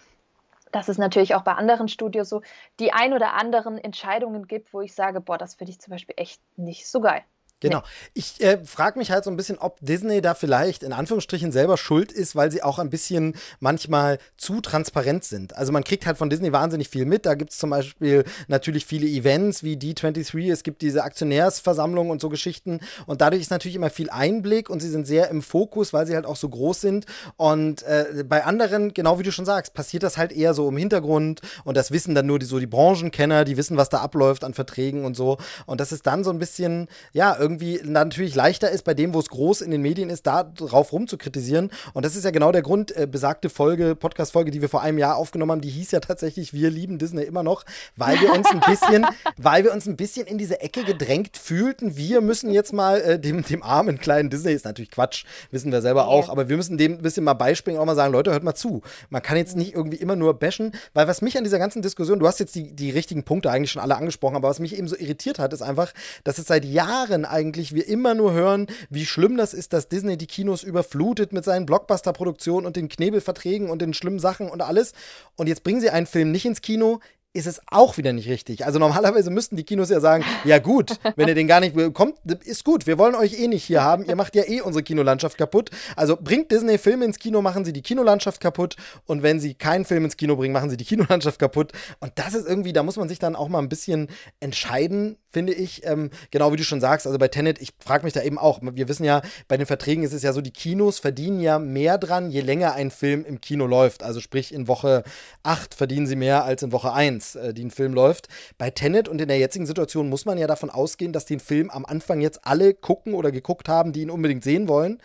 dass es natürlich auch bei anderen Studios so die ein oder anderen Entscheidungen gibt, wo ich sage, boah, das finde ich zum Beispiel echt nicht so geil. Genau. Nee. Ich äh, frage mich halt so ein bisschen, ob Disney da vielleicht in Anführungsstrichen selber schuld ist, weil sie auch ein bisschen manchmal zu transparent sind. Also man kriegt halt von Disney wahnsinnig viel mit. Da gibt es zum Beispiel natürlich viele Events wie D23, es gibt diese Aktionärsversammlungen und so Geschichten. Und dadurch ist natürlich immer viel Einblick und sie sind sehr im Fokus, weil sie halt auch so groß sind. Und äh, bei anderen, genau wie du schon sagst, passiert das halt eher so im Hintergrund und das wissen dann nur die, so die Branchenkenner, die wissen, was da abläuft an Verträgen und so. Und das ist dann so ein bisschen, ja, irgendwie irgendwie natürlich leichter ist, bei dem, wo es groß in den Medien ist, da drauf rumzukritisieren. Und das ist ja genau der Grund, äh, besagte Folge, Podcast-Folge, die wir vor einem Jahr aufgenommen haben, die hieß ja tatsächlich Wir lieben Disney immer noch, weil wir uns ein bisschen, weil wir uns ein bisschen in diese Ecke gedrängt fühlten. Wir müssen jetzt mal äh, dem, dem armen kleinen Disney, ist natürlich Quatsch, wissen wir selber auch, aber wir müssen dem ein bisschen mal beispringen, auch mal sagen, Leute, hört mal zu. Man kann jetzt nicht irgendwie immer nur bashen, weil was mich an dieser ganzen Diskussion, du hast jetzt die, die richtigen Punkte eigentlich schon alle angesprochen, aber was mich eben so irritiert hat, ist einfach, dass es seit Jahren eigentlich eigentlich wir immer nur hören, wie schlimm das ist, dass Disney die Kinos überflutet mit seinen Blockbuster-Produktionen und den Knebelverträgen und den schlimmen Sachen und alles. Und jetzt bringen sie einen Film nicht ins Kino, ist es auch wieder nicht richtig. Also normalerweise müssten die Kinos ja sagen, ja gut, wenn ihr den gar nicht bekommt, ist gut, wir wollen euch eh nicht hier haben, ihr macht ja eh unsere Kinolandschaft kaputt. Also bringt Disney Filme ins Kino, machen sie die Kinolandschaft kaputt und wenn sie keinen Film ins Kino bringen, machen sie die Kinolandschaft kaputt. Und das ist irgendwie, da muss man sich dann auch mal ein bisschen entscheiden, finde ich. Ähm, genau wie du schon sagst, also bei Tenet, ich frage mich da eben auch. Wir wissen ja, bei den Verträgen ist es ja so, die Kinos verdienen ja mehr dran, je länger ein Film im Kino läuft. Also sprich, in Woche 8 verdienen sie mehr als in Woche 1, äh, die ein Film läuft. Bei Tenet und in der jetzigen Situation muss man ja davon ausgehen, dass den Film am Anfang jetzt alle gucken oder geguckt haben, die ihn unbedingt sehen wollen.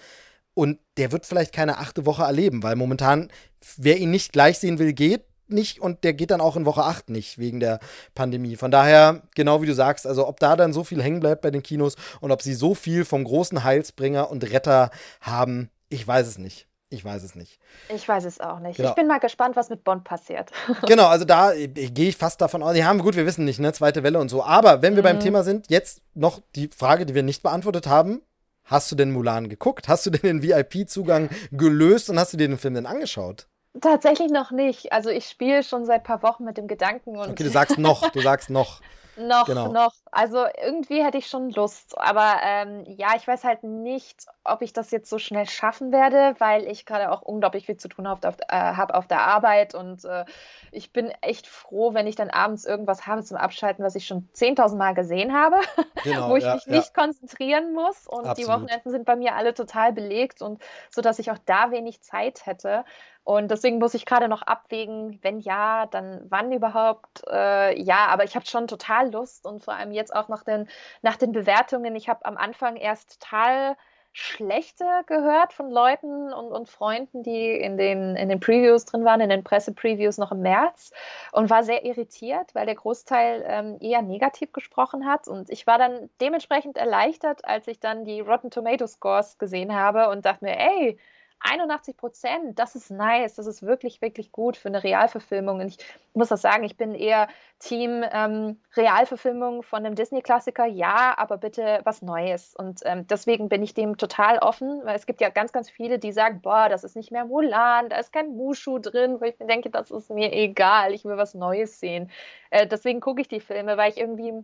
Und der wird vielleicht keine achte Woche erleben, weil momentan, wer ihn nicht gleich sehen will, geht nicht und der geht dann auch in Woche 8 nicht wegen der Pandemie. Von daher, genau wie du sagst, also ob da dann so viel hängen bleibt bei den Kinos und ob sie so viel vom großen Heilsbringer und Retter haben, ich weiß es nicht. Ich weiß es nicht. Ich weiß es auch nicht. Genau. Ich bin mal gespannt, was mit Bond passiert. genau, also da gehe ich fast davon aus. Ja, gut, wir wissen nicht, ne? Zweite Welle und so. Aber wenn wir mhm. beim Thema sind, jetzt noch die Frage, die wir nicht beantwortet haben. Hast du denn Mulan geguckt? Hast du denn den VIP-Zugang gelöst und hast du dir den Film denn angeschaut? Tatsächlich noch nicht. Also ich spiele schon seit ein paar Wochen mit dem Gedanken und. Okay, du sagst noch, du sagst noch. Noch, genau. noch. Also irgendwie hätte ich schon Lust. Aber ähm, ja, ich weiß halt nicht, ob ich das jetzt so schnell schaffen werde, weil ich gerade auch unglaublich viel zu tun habe auf, äh, hab auf der Arbeit. Und äh, ich bin echt froh, wenn ich dann abends irgendwas habe zum Abschalten, was ich schon 10.000 Mal gesehen habe, genau, wo ich ja, mich ja. nicht konzentrieren muss. Und Absolut. die Wochenenden sind bei mir alle total belegt und so, dass ich auch da wenig Zeit hätte. Und deswegen muss ich gerade noch abwägen, wenn ja, dann wann überhaupt. Äh, ja, aber ich habe schon total Lust und vor allem jetzt auch nach den, nach den Bewertungen. Ich habe am Anfang erst total schlechte gehört von Leuten und, und Freunden, die in den, in den Previews drin waren, in den Pressepreviews noch im März und war sehr irritiert, weil der Großteil ähm, eher negativ gesprochen hat. Und ich war dann dementsprechend erleichtert, als ich dann die Rotten Tomato Scores gesehen habe und dachte mir, ey, 81 Prozent, das ist nice, das ist wirklich, wirklich gut für eine Realverfilmung. Und ich muss das sagen, ich bin eher Team ähm, Realverfilmung von einem Disney-Klassiker, ja, aber bitte was Neues. Und ähm, deswegen bin ich dem total offen, weil es gibt ja ganz, ganz viele, die sagen, boah, das ist nicht mehr Mulan, da ist kein Mushu drin, wo ich mir denke, das ist mir egal, ich will was Neues sehen. Äh, deswegen gucke ich die Filme, weil ich irgendwie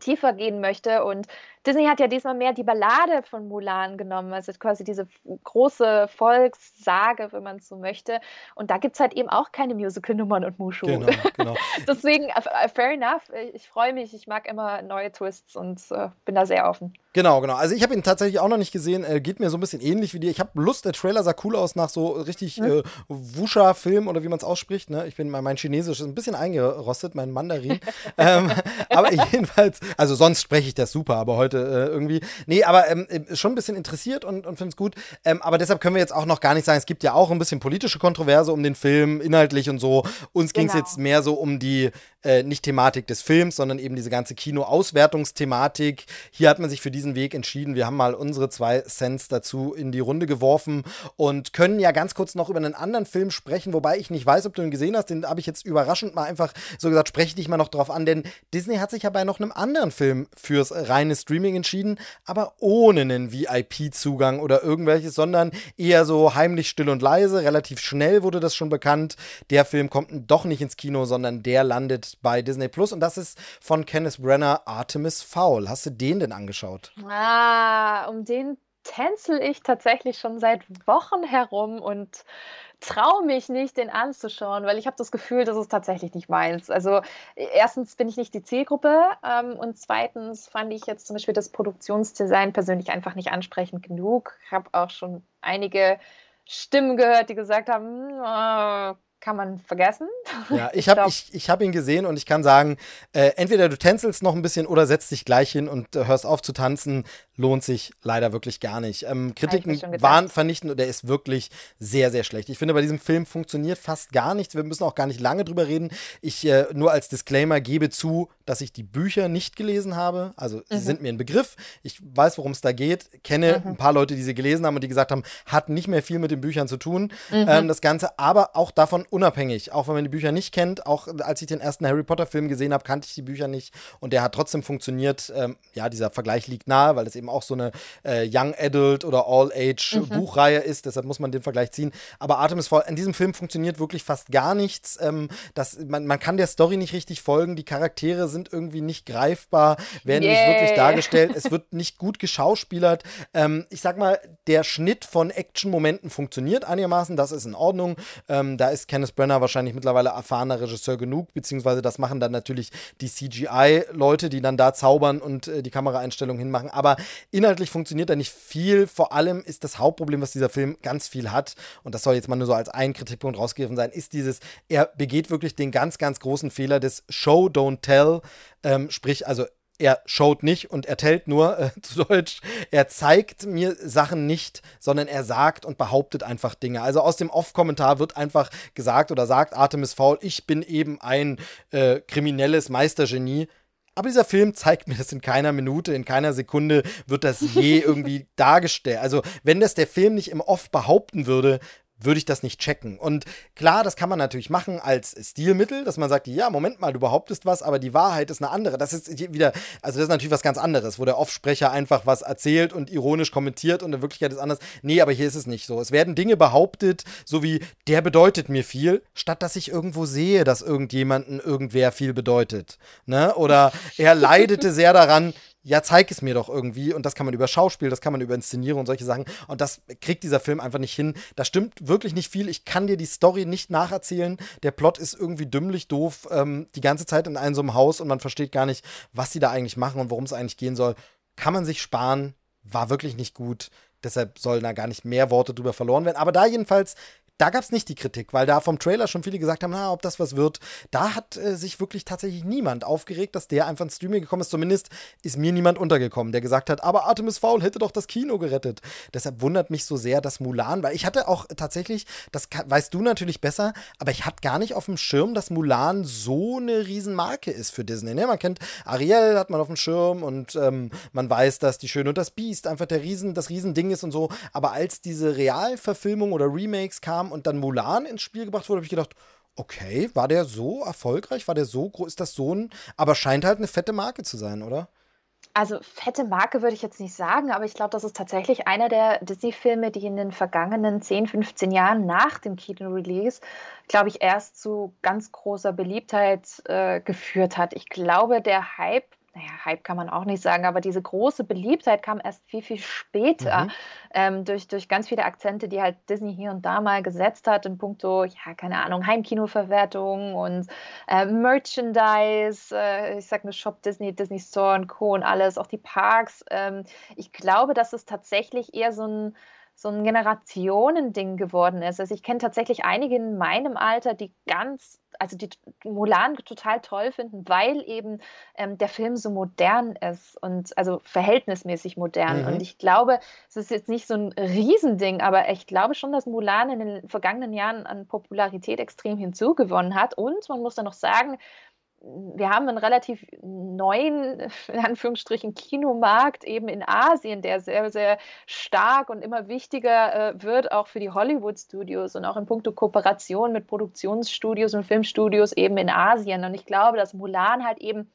tiefer gehen möchte. Und Disney hat ja diesmal mehr die Ballade von Mulan genommen, also quasi diese große Volkssage, wenn man es so möchte. Und da gibt es halt eben auch keine Musical-Nummern und Mushu. Genau, genau. Deswegen, äh, fair enough, ich freue mich, ich mag immer neue Twists und äh, bin da sehr offen. Genau, genau. Also ich habe ihn tatsächlich auch noch nicht gesehen. Äh, geht mir so ein bisschen ähnlich wie dir. Ich habe Lust, der Trailer sah cool aus nach so richtig hm. äh, Wusha-Film oder wie man es ausspricht. Ne? Ich bin mein, mein Chinesisch ist ein bisschen eingerostet, mein Mandarin. ähm, aber jedenfalls, also sonst spreche ich das super, aber heute äh, irgendwie. Nee, aber ähm, äh, schon ein bisschen interessiert und, und finde es gut. Ähm, aber deshalb können wir jetzt auch noch gar nicht sagen, es gibt ja auch ein bisschen politische Kontroverse um den Film, inhaltlich und so. Uns genau. ging es jetzt mehr so um die äh, nicht Thematik des Films, sondern eben diese ganze Kino-Auswertungsthematik. Hier hat man sich für diesen Weg entschieden. Wir haben mal unsere zwei Cents dazu in die Runde geworfen und können ja ganz kurz noch über einen anderen Film sprechen, wobei ich nicht weiß, ob du ihn gesehen hast. Den habe ich jetzt überraschend mal einfach so gesagt, spreche dich mal noch drauf an, denn Disney hat sich ja bei noch einem anderen Film fürs reine Streaming entschieden, aber ohne einen VIP-Zugang oder irgendwelches, sondern eher so heimlich still und leise. Relativ schnell wurde das schon bekannt. Der Film kommt doch nicht ins Kino, sondern der landet bei Disney Plus und das ist von Kenneth Brenner Artemis Fowl. Hast du den denn angeschaut? Ah, um den tänzel ich tatsächlich schon seit Wochen herum und traue mich nicht, den anzuschauen, weil ich habe das Gefühl, das ist tatsächlich nicht meins. Also erstens bin ich nicht die Zielgruppe ähm, und zweitens fand ich jetzt zum Beispiel das Produktionsdesign persönlich einfach nicht ansprechend genug. Ich habe auch schon einige Stimmen gehört, die gesagt haben, oh, kann man vergessen. Ja, ich habe ich, ich hab ihn gesehen und ich kann sagen, äh, entweder du tänzelst noch ein bisschen oder setzt dich gleich hin und äh, hörst auf zu tanzen lohnt sich leider wirklich gar nicht. Ähm, Kritiken waren vernichtend und er ist wirklich sehr, sehr schlecht. Ich finde, bei diesem Film funktioniert fast gar nichts. Wir müssen auch gar nicht lange drüber reden. Ich äh, nur als Disclaimer gebe zu, dass ich die Bücher nicht gelesen habe. Also mhm. sie sind mir ein Begriff. Ich weiß, worum es da geht. Kenne mhm. ein paar Leute, die sie gelesen haben und die gesagt haben, hat nicht mehr viel mit den Büchern zu tun. Mhm. Ähm, das Ganze, aber auch davon unabhängig. Auch wenn man die Bücher nicht kennt, auch als ich den ersten Harry Potter Film gesehen habe, kannte ich die Bücher nicht und der hat trotzdem funktioniert. Ähm, ja, dieser Vergleich liegt nahe, weil es eben auch so eine äh, Young Adult oder All-Age mhm. Buchreihe ist. Deshalb muss man den Vergleich ziehen. Aber Artemis Fowl, in diesem Film funktioniert wirklich fast gar nichts. Ähm, das, man, man kann der Story nicht richtig folgen. Die Charaktere sind irgendwie nicht greifbar, werden yeah. nicht wirklich dargestellt. Es wird nicht gut geschauspielert. Ähm, ich sag mal, der Schnitt von Action-Momenten funktioniert einigermaßen. Das ist in Ordnung. Ähm, da ist Kenneth Kenneth Brenner wahrscheinlich mittlerweile erfahrener Regisseur genug, beziehungsweise das machen dann natürlich die CGI-Leute, die dann da zaubern und äh, die Kameraeinstellungen hinmachen. Aber inhaltlich funktioniert da nicht viel. Vor allem ist das Hauptproblem, was dieser Film ganz viel hat, und das soll jetzt mal nur so als ein Kritikpunkt rausgegriffen sein, ist dieses, er begeht wirklich den ganz, ganz großen Fehler des Show, don't tell. Ähm, sprich, also er schaut nicht und er tellt nur, äh, zu Deutsch, er zeigt mir Sachen nicht, sondern er sagt und behauptet einfach Dinge. Also aus dem Off-Kommentar wird einfach gesagt oder sagt Artemis Fowl, ich bin eben ein äh, kriminelles Meistergenie. Aber dieser Film zeigt mir das in keiner Minute, in keiner Sekunde wird das je irgendwie dargestellt. Also, wenn das der Film nicht im Off behaupten würde, würde ich das nicht checken. Und klar, das kann man natürlich machen als Stilmittel, dass man sagt, ja, Moment mal, du behauptest was, aber die Wahrheit ist eine andere. Das ist wieder, also das ist natürlich was ganz anderes, wo der Offsprecher einfach was erzählt und ironisch kommentiert und in Wirklichkeit ist anders. Nee, aber hier ist es nicht so. Es werden Dinge behauptet, so wie, der bedeutet mir viel, statt dass ich irgendwo sehe, dass irgendjemanden irgendwer viel bedeutet. Ne? Oder er leidete sehr daran, ja, zeig es mir doch irgendwie. Und das kann man über Schauspiel, das kann man über Inszenierung und solche Sachen. Und das kriegt dieser Film einfach nicht hin. Da stimmt wirklich nicht viel. Ich kann dir die Story nicht nacherzählen. Der Plot ist irgendwie dümmlich doof, ähm, die ganze Zeit in einem so einem Haus und man versteht gar nicht, was die da eigentlich machen und worum es eigentlich gehen soll. Kann man sich sparen, war wirklich nicht gut. Deshalb sollen da gar nicht mehr Worte drüber verloren werden. Aber da jedenfalls da gab es nicht die Kritik, weil da vom Trailer schon viele gesagt haben, na, ob das was wird. Da hat äh, sich wirklich tatsächlich niemand aufgeregt, dass der einfach ins Streaming gekommen ist. Zumindest ist mir niemand untergekommen, der gesagt hat, aber Artemis Fowl hätte doch das Kino gerettet. Deshalb wundert mich so sehr, dass Mulan, weil ich hatte auch tatsächlich, das weißt du natürlich besser, aber ich hatte gar nicht auf dem Schirm, dass Mulan so eine Riesenmarke ist für Disney. Ne? Man kennt Ariel, hat man auf dem Schirm und ähm, man weiß, dass Die Schöne und das Biest einfach der Riesen, das Riesending ist und so. Aber als diese Realverfilmung oder Remakes und dann Mulan ins Spiel gebracht wurde, habe ich gedacht, okay, war der so erfolgreich? War der so groß? Ist das so ein. Aber scheint halt eine fette Marke zu sein, oder? Also fette Marke würde ich jetzt nicht sagen, aber ich glaube, das ist tatsächlich einer der Disney-Filme, die in den vergangenen 10, 15 Jahren nach dem Kino-Release, glaube ich, erst zu ganz großer Beliebtheit äh, geführt hat. Ich glaube, der Hype naja, Hype kann man auch nicht sagen, aber diese große Beliebtheit kam erst viel, viel später mhm. ähm, durch, durch ganz viele Akzente, die halt Disney hier und da mal gesetzt hat in puncto, ja, keine Ahnung, Heimkinoverwertung und äh, Merchandise, äh, ich sag nur Shop Disney, Disney Store und Co. und alles, auch die Parks. Ähm, ich glaube, dass es tatsächlich eher so ein so ein Generationending geworden ist. Also ich kenne tatsächlich einige in meinem Alter, die ganz, also die Mulan total toll finden, weil eben ähm, der Film so modern ist und also verhältnismäßig modern. Mhm. Und ich glaube, es ist jetzt nicht so ein Riesending, aber ich glaube schon, dass Mulan in den vergangenen Jahren an Popularität extrem hinzugewonnen hat. Und man muss dann noch sagen, wir haben einen relativ neuen, in Anführungsstrichen, Kinomarkt eben in Asien, der sehr, sehr stark und immer wichtiger äh, wird, auch für die Hollywood-Studios und auch in puncto Kooperation mit Produktionsstudios und Filmstudios eben in Asien. Und ich glaube, dass Mulan halt eben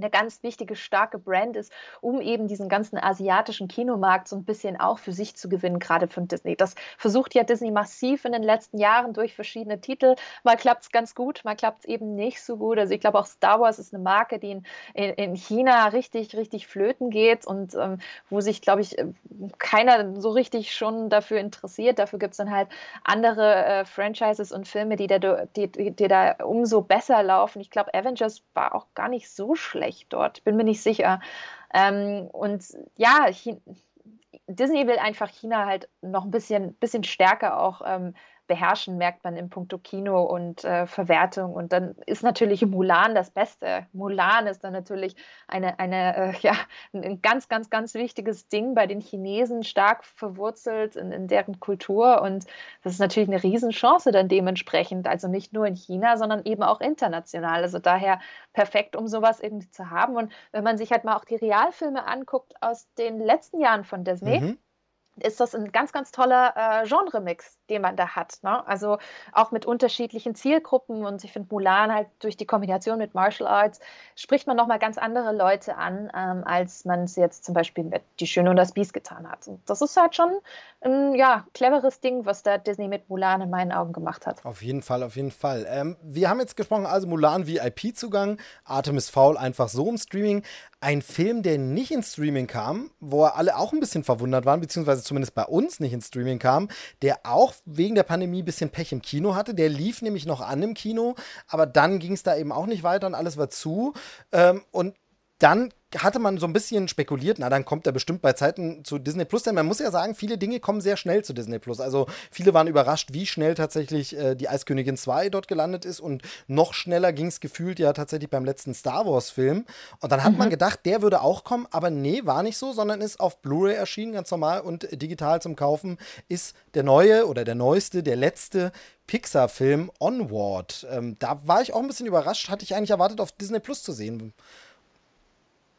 eine ganz wichtige, starke Brand ist, um eben diesen ganzen asiatischen Kinomarkt so ein bisschen auch für sich zu gewinnen, gerade von Disney. Das versucht ja Disney massiv in den letzten Jahren durch verschiedene Titel. Mal klappt es ganz gut, mal klappt es eben nicht so gut. Also ich glaube auch Star Wars ist eine Marke, die in, in China richtig, richtig flöten geht und ähm, wo sich, glaube ich, keiner so richtig schon dafür interessiert. Dafür gibt es dann halt andere äh, Franchises und Filme, die da, die, die, die da umso besser laufen. Ich glaube, Avengers war auch gar nicht so schlecht vielleicht dort, bin mir nicht sicher. Ähm, und ja, Disney will einfach China halt noch ein bisschen, bisschen stärker auch ähm, beherrschen, merkt man im Punkto Kino und äh, Verwertung. Und dann ist natürlich Mulan das Beste. Mulan ist dann natürlich eine, eine äh, ja, ein ganz, ganz, ganz wichtiges Ding bei den Chinesen, stark verwurzelt in, in deren Kultur. Und das ist natürlich eine Riesenchance dann dementsprechend. Also nicht nur in China, sondern eben auch international. Also daher perfekt, um sowas irgendwie zu haben. Und wenn man sich halt mal auch die Realfilme anguckt aus den letzten Jahren von Disney, mhm ist das ein ganz, ganz toller äh, Genre-Mix, den man da hat. Ne? Also auch mit unterschiedlichen Zielgruppen und ich finde Mulan halt durch die Kombination mit Martial Arts spricht man nochmal ganz andere Leute an, ähm, als man es jetzt zum Beispiel mit Die Schöne und das Biest getan hat. Und das ist halt schon ein ja, cleveres Ding, was da Disney mit Mulan in meinen Augen gemacht hat. Auf jeden Fall, auf jeden Fall. Ähm, wir haben jetzt gesprochen, also Mulan VIP-Zugang, Artemis Fowl einfach so im Streaming. Ein Film, der nicht ins Streaming kam, wo alle auch ein bisschen verwundert waren, beziehungsweise zumindest bei uns nicht ins Streaming kam, der auch wegen der Pandemie ein bisschen Pech im Kino hatte. Der lief nämlich noch an im Kino, aber dann ging es da eben auch nicht weiter und alles war zu. Ähm, und dann hatte man so ein bisschen spekuliert, na, dann kommt er bestimmt bei Zeiten zu Disney Plus, denn man muss ja sagen, viele Dinge kommen sehr schnell zu Disney Plus. Also viele waren überrascht, wie schnell tatsächlich äh, die Eiskönigin 2 dort gelandet ist und noch schneller ging es gefühlt ja tatsächlich beim letzten Star Wars-Film. Und dann hat mhm. man gedacht, der würde auch kommen, aber nee, war nicht so, sondern ist auf Blu-ray erschienen, ganz normal und digital zum Kaufen, ist der neue oder der neueste, der letzte Pixar-Film Onward. Ähm, da war ich auch ein bisschen überrascht, hatte ich eigentlich erwartet, auf Disney Plus zu sehen.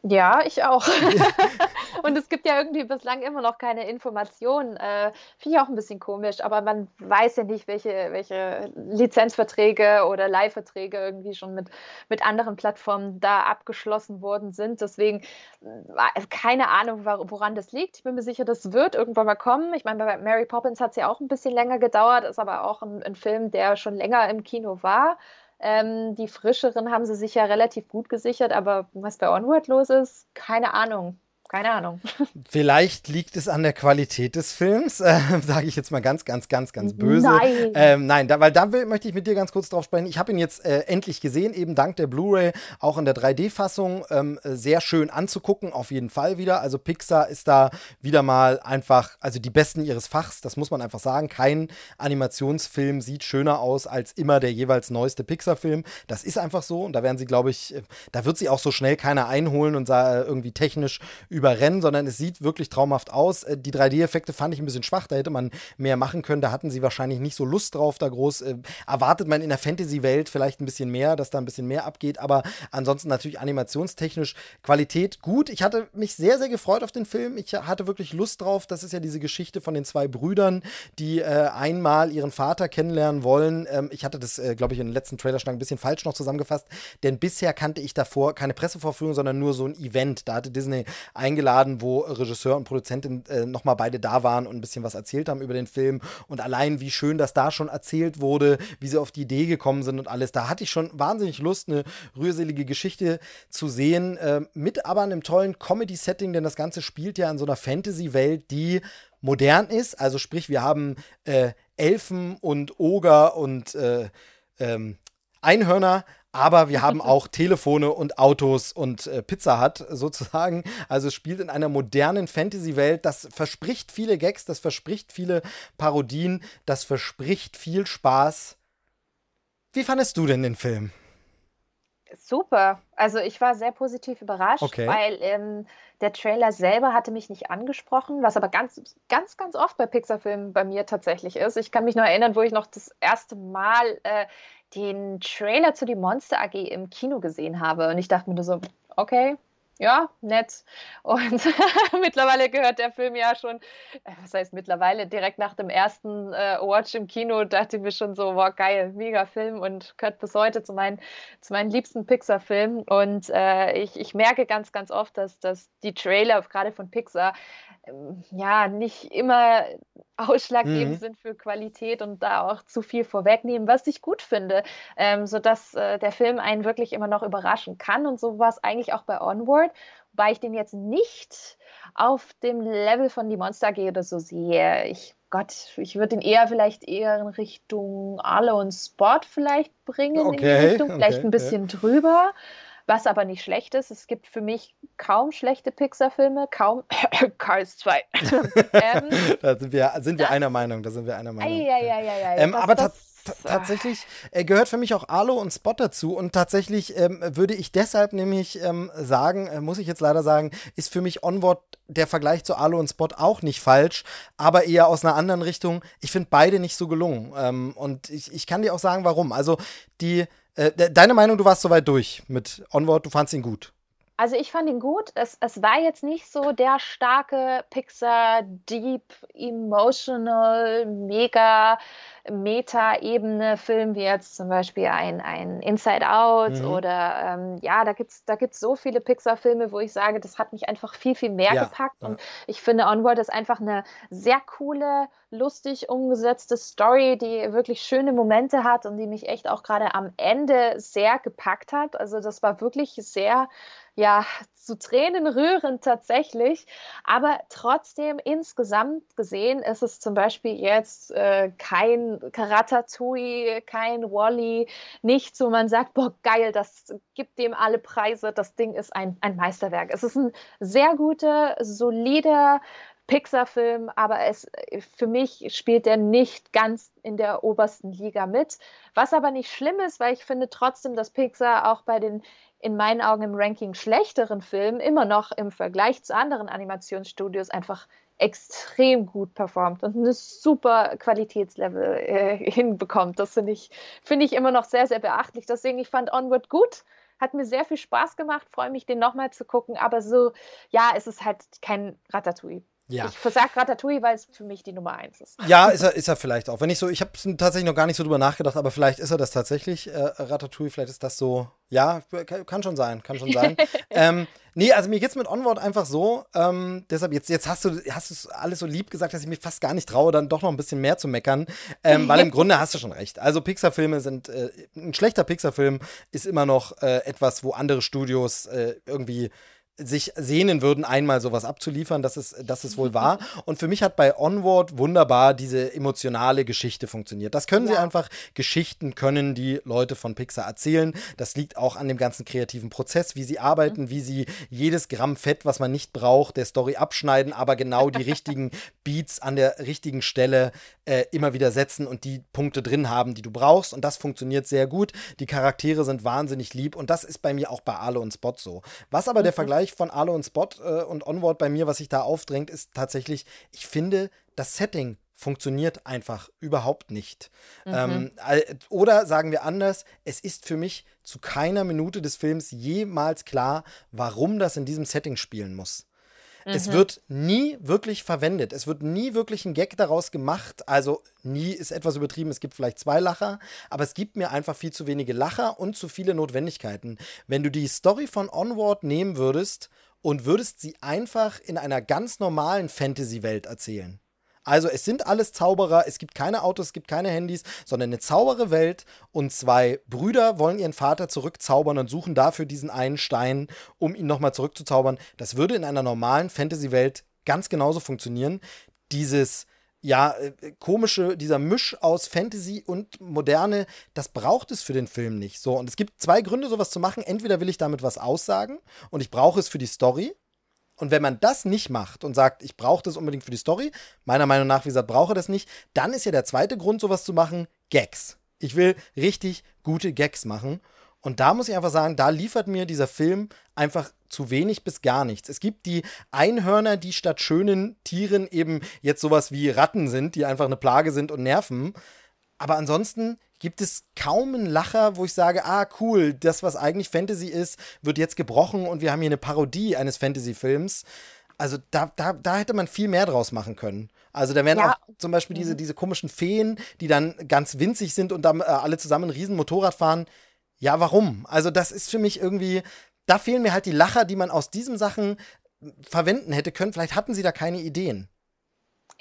Ja, ich auch. und es gibt ja irgendwie bislang immer noch keine Informationen. Äh, Finde ich auch ein bisschen komisch, aber man weiß ja nicht, welche, welche Lizenzverträge oder Leihverträge irgendwie schon mit, mit anderen Plattformen da abgeschlossen worden sind. Deswegen äh, keine Ahnung, woran das liegt. Ich bin mir sicher, das wird irgendwann mal kommen. Ich meine, bei Mary Poppins hat es ja auch ein bisschen länger gedauert, ist aber auch ein, ein Film, der schon länger im Kino war. Ähm, die frischeren haben sie sich ja relativ gut gesichert, aber was bei Onward los ist, keine Ahnung keine Ahnung. Vielleicht liegt es an der Qualität des Films, äh, sage ich jetzt mal ganz, ganz, ganz, ganz böse. Nein, ähm, nein da, weil da will, möchte ich mit dir ganz kurz drauf sprechen. Ich habe ihn jetzt äh, endlich gesehen, eben dank der Blu-ray, auch in der 3D-Fassung. Ähm, sehr schön anzugucken, auf jeden Fall wieder. Also Pixar ist da wieder mal einfach, also die Besten ihres Fachs, das muss man einfach sagen. Kein Animationsfilm sieht schöner aus als immer der jeweils neueste Pixar-Film. Das ist einfach so und da werden sie, glaube ich, äh, da wird sie auch so schnell keiner einholen und irgendwie technisch über überrennen, sondern es sieht wirklich traumhaft aus. Äh, die 3D-Effekte fand ich ein bisschen schwach, da hätte man mehr machen können. Da hatten sie wahrscheinlich nicht so Lust drauf, da groß. Äh, erwartet man in der Fantasy-Welt vielleicht ein bisschen mehr, dass da ein bisschen mehr abgeht, aber ansonsten natürlich animationstechnisch Qualität gut. Ich hatte mich sehr, sehr gefreut auf den Film. Ich hatte wirklich Lust drauf. Das ist ja diese Geschichte von den zwei Brüdern, die äh, einmal ihren Vater kennenlernen wollen. Ähm, ich hatte das, äh, glaube ich, in den letzten Trailerschlag ein bisschen falsch noch zusammengefasst, denn bisher kannte ich davor keine Pressevorführung, sondern nur so ein Event. Da hatte Disney ein eingeladen, wo Regisseur und Produzentin äh, nochmal beide da waren und ein bisschen was erzählt haben über den Film. Und allein, wie schön das da schon erzählt wurde, wie sie auf die Idee gekommen sind und alles. Da hatte ich schon wahnsinnig Lust, eine rührselige Geschichte zu sehen, äh, mit aber einem tollen Comedy-Setting, denn das Ganze spielt ja in so einer Fantasy-Welt, die modern ist. Also sprich, wir haben äh, Elfen und Oger und äh, ähm, Einhörner, aber wir haben auch Telefone und Autos und äh, Pizza Hut sozusagen. Also es spielt in einer modernen Fantasy-Welt. Das verspricht viele Gags, das verspricht viele Parodien, das verspricht viel Spaß. Wie fandest du denn den Film? Super. Also ich war sehr positiv überrascht, okay. weil ähm, der Trailer selber hatte mich nicht angesprochen, was aber ganz, ganz, ganz oft bei Pixar-Filmen bei mir tatsächlich ist. Ich kann mich noch erinnern, wo ich noch das erste Mal äh, den Trailer zu die Monster AG im Kino gesehen habe. Und ich dachte mir nur so, okay, ja, nett. Und mittlerweile gehört der Film ja schon, äh, was heißt mittlerweile, direkt nach dem ersten äh, Watch im Kino dachte ich mir schon so, wow, geil, mega Film und gehört bis heute zu meinen, zu meinen liebsten Pixar-Filmen. Und äh, ich, ich merke ganz, ganz oft, dass, dass die Trailer, gerade von Pixar, ja, nicht immer ausschlaggebend mhm. sind für Qualität und da auch zu viel vorwegnehmen, was ich gut finde, ähm, sodass äh, der Film einen wirklich immer noch überraschen kann. Und so war es eigentlich auch bei Onward, wobei ich den jetzt nicht auf dem Level von Die Monster AG oder so sehe. Ich Gott, ich würde ihn eher vielleicht eher in Richtung Arlo und Spot vielleicht bringen, okay, in die Richtung, vielleicht okay, ein bisschen ja. drüber was aber nicht schlecht ist. Es gibt für mich kaum schlechte Pixar-Filme, kaum Cars 2. ähm, da sind wir, sind wir einer Meinung, da sind wir einer Meinung. Ja, ja, ja, ja. Ähm, aber das, tatsächlich äh, gehört für mich auch Arlo und Spot dazu und tatsächlich ähm, würde ich deshalb nämlich ähm, sagen, äh, muss ich jetzt leider sagen, ist für mich Onward der Vergleich zu Arlo und Spot auch nicht falsch, aber eher aus einer anderen Richtung. Ich finde beide nicht so gelungen ähm, und ich, ich kann dir auch sagen, warum. Also die äh, deine Meinung, du warst soweit durch mit Onward, du fandst ihn gut. Also ich fand ihn gut. Es, es war jetzt nicht so der starke Pixar, deep, emotional, mega Meta-Ebene Film wie jetzt zum Beispiel ein, ein Inside Out mhm. oder ähm, ja, da gibt es da gibt's so viele Pixar-Filme, wo ich sage, das hat mich einfach viel, viel mehr ja, gepackt. Ja. Und ich finde, Onward ist einfach eine sehr coole, lustig umgesetzte Story, die wirklich schöne Momente hat und die mich echt auch gerade am Ende sehr gepackt hat. Also das war wirklich sehr ja, zu Tränen rührend tatsächlich. Aber trotzdem insgesamt gesehen ist es zum Beispiel jetzt äh, kein Karatatouille, kein Wally, nichts, wo man sagt, boah, geil, das gibt dem alle Preise. Das Ding ist ein, ein Meisterwerk. Es ist ein sehr guter, solider, Pixar-Film, aber es, für mich spielt er nicht ganz in der obersten Liga mit. Was aber nicht schlimm ist, weil ich finde trotzdem, dass Pixar auch bei den in meinen Augen im Ranking schlechteren Filmen immer noch im Vergleich zu anderen Animationsstudios einfach extrem gut performt und ein super Qualitätslevel äh, hinbekommt. Das finde ich, find ich immer noch sehr, sehr beachtlich. Deswegen, ich fand Onward gut, hat mir sehr viel Spaß gemacht, freue mich, den nochmal zu gucken, aber so, ja, es ist halt kein Ratatouille. Ja. Ich versage Ratatouille, weil es für mich die Nummer eins ist. Ja, ist er, ist er vielleicht auch. Wenn ich so, ich habe tatsächlich noch gar nicht so drüber nachgedacht, aber vielleicht ist er das tatsächlich, äh, Ratatouille, vielleicht ist das so, ja, kann schon sein, kann schon sein. ähm, nee, also mir geht's mit Onward einfach so, ähm, deshalb jetzt, jetzt hast du, hast du alles so lieb gesagt, dass ich mich fast gar nicht traue, dann doch noch ein bisschen mehr zu meckern, ähm, weil im Grunde hast du schon recht. Also Pixar-Filme sind, äh, ein schlechter Pixar-Film ist immer noch äh, etwas, wo andere Studios äh, irgendwie sich sehnen würden, einmal sowas abzuliefern, das ist, das ist wohl wahr. Und für mich hat bei Onward wunderbar diese emotionale Geschichte funktioniert. Das können ja. sie einfach. Geschichten können die Leute von Pixar erzählen. Das liegt auch an dem ganzen kreativen Prozess, wie sie arbeiten, mhm. wie sie jedes Gramm Fett, was man nicht braucht, der Story abschneiden, aber genau die richtigen Beats an der richtigen Stelle äh, immer wieder setzen und die Punkte drin haben, die du brauchst. Und das funktioniert sehr gut. Die Charaktere sind wahnsinnig lieb und das ist bei mir auch bei Ale und Spot so. Was aber mhm. der Vergleich von Ale und Spot äh, und Onward bei mir, was sich da aufdrängt, ist tatsächlich, ich finde, das Setting funktioniert einfach überhaupt nicht. Mhm. Ähm, oder sagen wir anders, es ist für mich zu keiner Minute des Films jemals klar, warum das in diesem Setting spielen muss. Mhm. Es wird nie wirklich verwendet. Es wird nie wirklich ein Gag daraus gemacht. Also nie ist etwas übertrieben. Es gibt vielleicht zwei Lacher, aber es gibt mir einfach viel zu wenige Lacher und zu viele Notwendigkeiten. Wenn du die Story von Onward nehmen würdest und würdest sie einfach in einer ganz normalen Fantasy-Welt erzählen, also es sind alles Zauberer, es gibt keine Autos, es gibt keine Handys, sondern eine zaubere Welt und zwei Brüder wollen ihren Vater zurückzaubern und suchen dafür diesen einen Stein, um ihn nochmal zurückzuzaubern. Das würde in einer normalen Fantasy-Welt ganz genauso funktionieren. Dieses ja, äh, komische, dieser Misch aus Fantasy und Moderne, das braucht es für den Film nicht. So, und es gibt zwei Gründe, sowas zu machen. Entweder will ich damit was aussagen und ich brauche es für die Story. Und wenn man das nicht macht und sagt, ich brauche das unbedingt für die Story, meiner Meinung nach, wie gesagt, brauche das nicht, dann ist ja der zweite Grund, sowas zu machen, Gags. Ich will richtig gute Gags machen. Und da muss ich einfach sagen, da liefert mir dieser Film einfach zu wenig bis gar nichts. Es gibt die Einhörner, die statt schönen Tieren eben jetzt sowas wie Ratten sind, die einfach eine Plage sind und nerven. Aber ansonsten gibt es kaum einen Lacher, wo ich sage, ah, cool, das, was eigentlich Fantasy ist, wird jetzt gebrochen und wir haben hier eine Parodie eines Fantasy-Films. Also da, da, da hätte man viel mehr draus machen können. Also da wären ja. auch zum Beispiel diese, mhm. diese komischen Feen, die dann ganz winzig sind und dann äh, alle zusammen ein riesen Motorrad fahren. Ja, warum? Also das ist für mich irgendwie, da fehlen mir halt die Lacher, die man aus diesen Sachen verwenden hätte können. Vielleicht hatten sie da keine Ideen.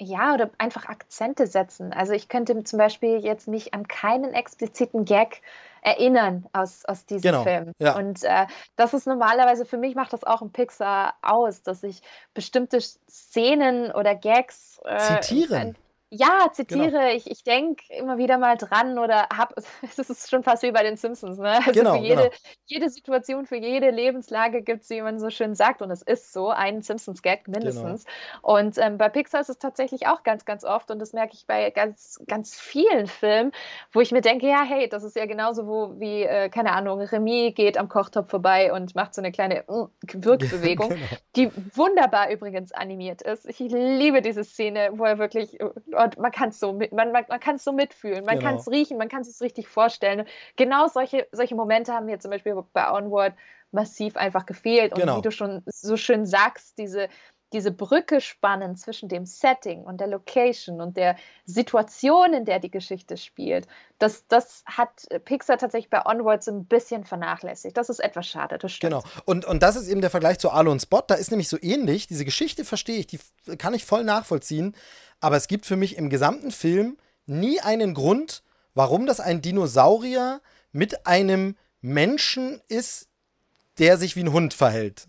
Ja, oder einfach Akzente setzen. Also ich könnte zum Beispiel jetzt mich an keinen expliziten Gag erinnern aus, aus diesem genau, Film. Ja. Und äh, das ist normalerweise, für mich macht das auch ein Pixar aus, dass ich bestimmte Szenen oder Gags äh, zitieren. Ja, zitiere. Genau. Ich, ich denke immer wieder mal dran oder habe, es ist schon fast wie bei den Simpsons, ne? Also genau, für jede, genau. jede Situation, für jede Lebenslage gibt es, wie man so schön sagt, und es ist so, einen Simpsons-Gag mindestens. Genau. Und ähm, bei Pixar ist es tatsächlich auch ganz, ganz oft, und das merke ich bei ganz, ganz vielen Filmen, wo ich mir denke, ja, hey, das ist ja genauso wo, wie, äh, keine Ahnung, Remy geht am Kochtopf vorbei und macht so eine kleine mm, Wirkbewegung, genau. die wunderbar übrigens animiert ist. Ich liebe diese Szene, wo er wirklich und man kann es so, mit, man, man, man kann's so mitfühlen, man genau. kann es riechen, man kann es sich richtig vorstellen. Genau solche, solche Momente haben mir zum Beispiel bei Onward massiv einfach gefehlt. Und genau. wie du schon so schön sagst, diese, diese Brücke spannen zwischen dem Setting und der Location und der Situation, in der die Geschichte spielt, das, das hat Pixar tatsächlich bei Onwards ein bisschen vernachlässigt. Das ist etwas schade, das stimmt. Genau. Und, und das ist eben der Vergleich zu Alu und Spot. Da ist nämlich so ähnlich. Diese Geschichte verstehe ich, die kann ich voll nachvollziehen. Aber es gibt für mich im gesamten Film nie einen Grund, warum das ein Dinosaurier mit einem Menschen ist, der sich wie ein Hund verhält.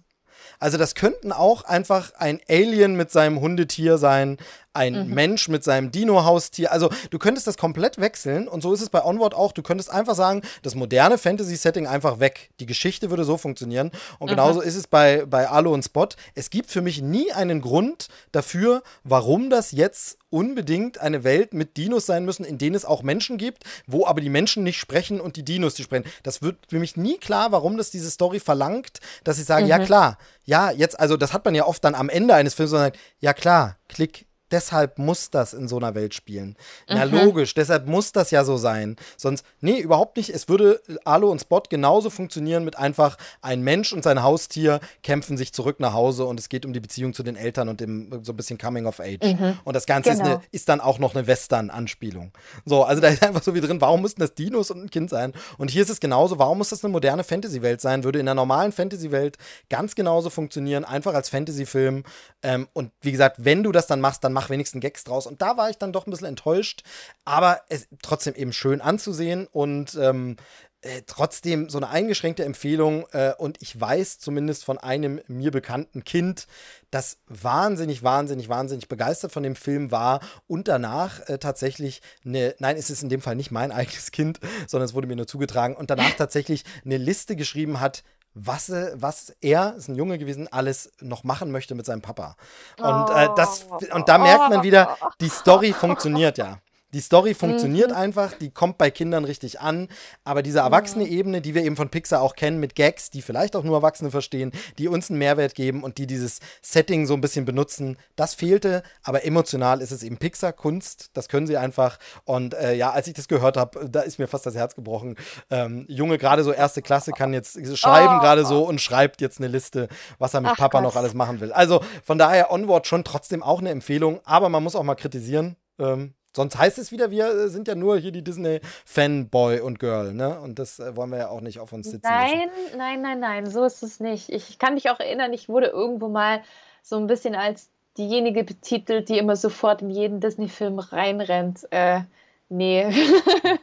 Also das könnten auch einfach ein Alien mit seinem Hundetier sein, ein mhm. Mensch mit seinem Dino-Haustier. Also du könntest das komplett wechseln und so ist es bei Onward auch. Du könntest einfach sagen, das moderne Fantasy-Setting einfach weg. Die Geschichte würde so funktionieren. Und mhm. genauso ist es bei, bei Alu und Spot. Es gibt für mich nie einen Grund dafür, warum das jetzt unbedingt eine Welt mit Dinos sein müssen, in denen es auch Menschen gibt, wo aber die Menschen nicht sprechen und die Dinos die sprechen. Das wird für mich nie klar, warum das diese Story verlangt, dass ich sage, mhm. ja klar, ja, jetzt, also das hat man ja oft dann am Ende eines Films, sondern ja klar, klick, deshalb muss das in so einer Welt spielen. Na mhm. logisch, deshalb muss das ja so sein. Sonst, nee, überhaupt nicht. Es würde Alo und Spot genauso funktionieren mit einfach ein Mensch und sein Haustier kämpfen sich zurück nach Hause und es geht um die Beziehung zu den Eltern und dem so ein bisschen Coming of Age. Mhm. Und das Ganze genau. ist, eine, ist, dann auch noch eine Western-Anspielung. So, also da ist einfach so wie drin, warum müssten das Dinos und ein Kind sein? Und hier ist es genauso, warum muss das eine moderne Fantasy-Welt sein? Würde in einer normalen Fantasy-Welt ganz genauso funktionieren, einfach als Fantasy-Film. Ähm, und wie gesagt, wenn du das dann machst, dann mach mach wenigstens Gags draus. Und da war ich dann doch ein bisschen enttäuscht, aber es trotzdem eben schön anzusehen und ähm, äh, trotzdem so eine eingeschränkte Empfehlung. Äh, und ich weiß zumindest von einem mir bekannten Kind, das wahnsinnig, wahnsinnig, wahnsinnig begeistert von dem Film war und danach äh, tatsächlich eine, nein, es ist in dem Fall nicht mein eigenes Kind, sondern es wurde mir nur zugetragen und danach tatsächlich eine Liste geschrieben hat, was, äh, was er, ist ein Junge gewesen, alles noch machen möchte mit seinem Papa. Und, äh, das, und da merkt man wieder, die Story funktioniert ja. Die Story funktioniert mhm. einfach, die kommt bei Kindern richtig an, aber diese erwachsene Ebene, die wir eben von Pixar auch kennen, mit Gags, die vielleicht auch nur Erwachsene verstehen, die uns einen Mehrwert geben und die dieses Setting so ein bisschen benutzen, das fehlte, aber emotional ist es eben Pixar-Kunst, das können sie einfach. Und äh, ja, als ich das gehört habe, da ist mir fast das Herz gebrochen. Ähm, Junge, gerade so erste Klasse, kann jetzt schreiben oh. gerade so und schreibt jetzt eine Liste, was er mit Ach, Papa Gott. noch alles machen will. Also von daher Onward schon trotzdem auch eine Empfehlung, aber man muss auch mal kritisieren. Ähm, Sonst heißt es wieder, wir äh, sind ja nur hier die Disney-Fanboy und Girl, ne? Und das äh, wollen wir ja auch nicht auf uns sitzen. Nein, lassen. nein, nein, nein, so ist es nicht. Ich kann mich auch erinnern, ich wurde irgendwo mal so ein bisschen als diejenige betitelt, die immer sofort in jeden Disney-Film reinrennt. Äh, nee.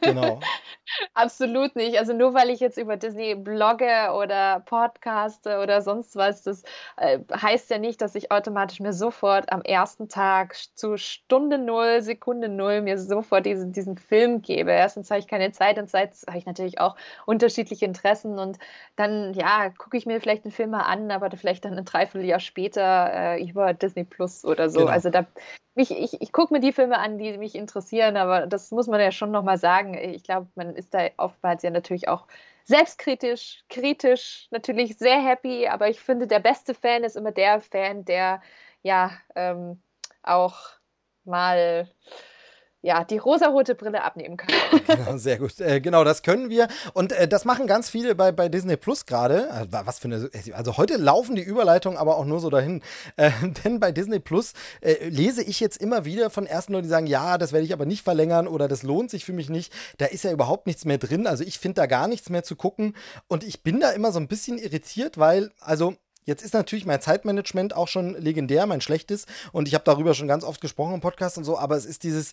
Genau. Absolut nicht. Also nur weil ich jetzt über Disney blogge oder podcaste oder sonst was, das äh, heißt ja nicht, dass ich automatisch mir sofort am ersten Tag zu Stunde null, Sekunde null mir sofort diesen, diesen Film gebe. Erstens habe ich keine Zeit und zweitens habe ich natürlich auch unterschiedliche Interessen und dann, ja, gucke ich mir vielleicht einen Film mal an, aber vielleicht dann ein Dreivierteljahr später äh, über Disney Plus oder so. Genau. Also da mich, ich, ich gucke mir die Filme an, die mich interessieren, aber das muss man ja schon nochmal sagen. Ich glaube, man ist da oftmals ja natürlich auch selbstkritisch, kritisch, natürlich sehr happy, aber ich finde, der beste Fan ist immer der Fan, der ja ähm, auch mal ja, die rosarote Brille abnehmen kann. Genau, sehr gut. Äh, genau, das können wir. Und äh, das machen ganz viele bei, bei Disney Plus gerade. Äh, was für eine. Also heute laufen die Überleitungen aber auch nur so dahin. Äh, denn bei Disney Plus äh, lese ich jetzt immer wieder von ersten Leuten, die sagen, ja, das werde ich aber nicht verlängern oder das lohnt sich für mich nicht. Da ist ja überhaupt nichts mehr drin. Also ich finde da gar nichts mehr zu gucken. Und ich bin da immer so ein bisschen irritiert, weil, also Jetzt ist natürlich mein Zeitmanagement auch schon legendär, mein schlechtes. Und ich habe darüber schon ganz oft gesprochen im Podcast und so. Aber es ist dieses,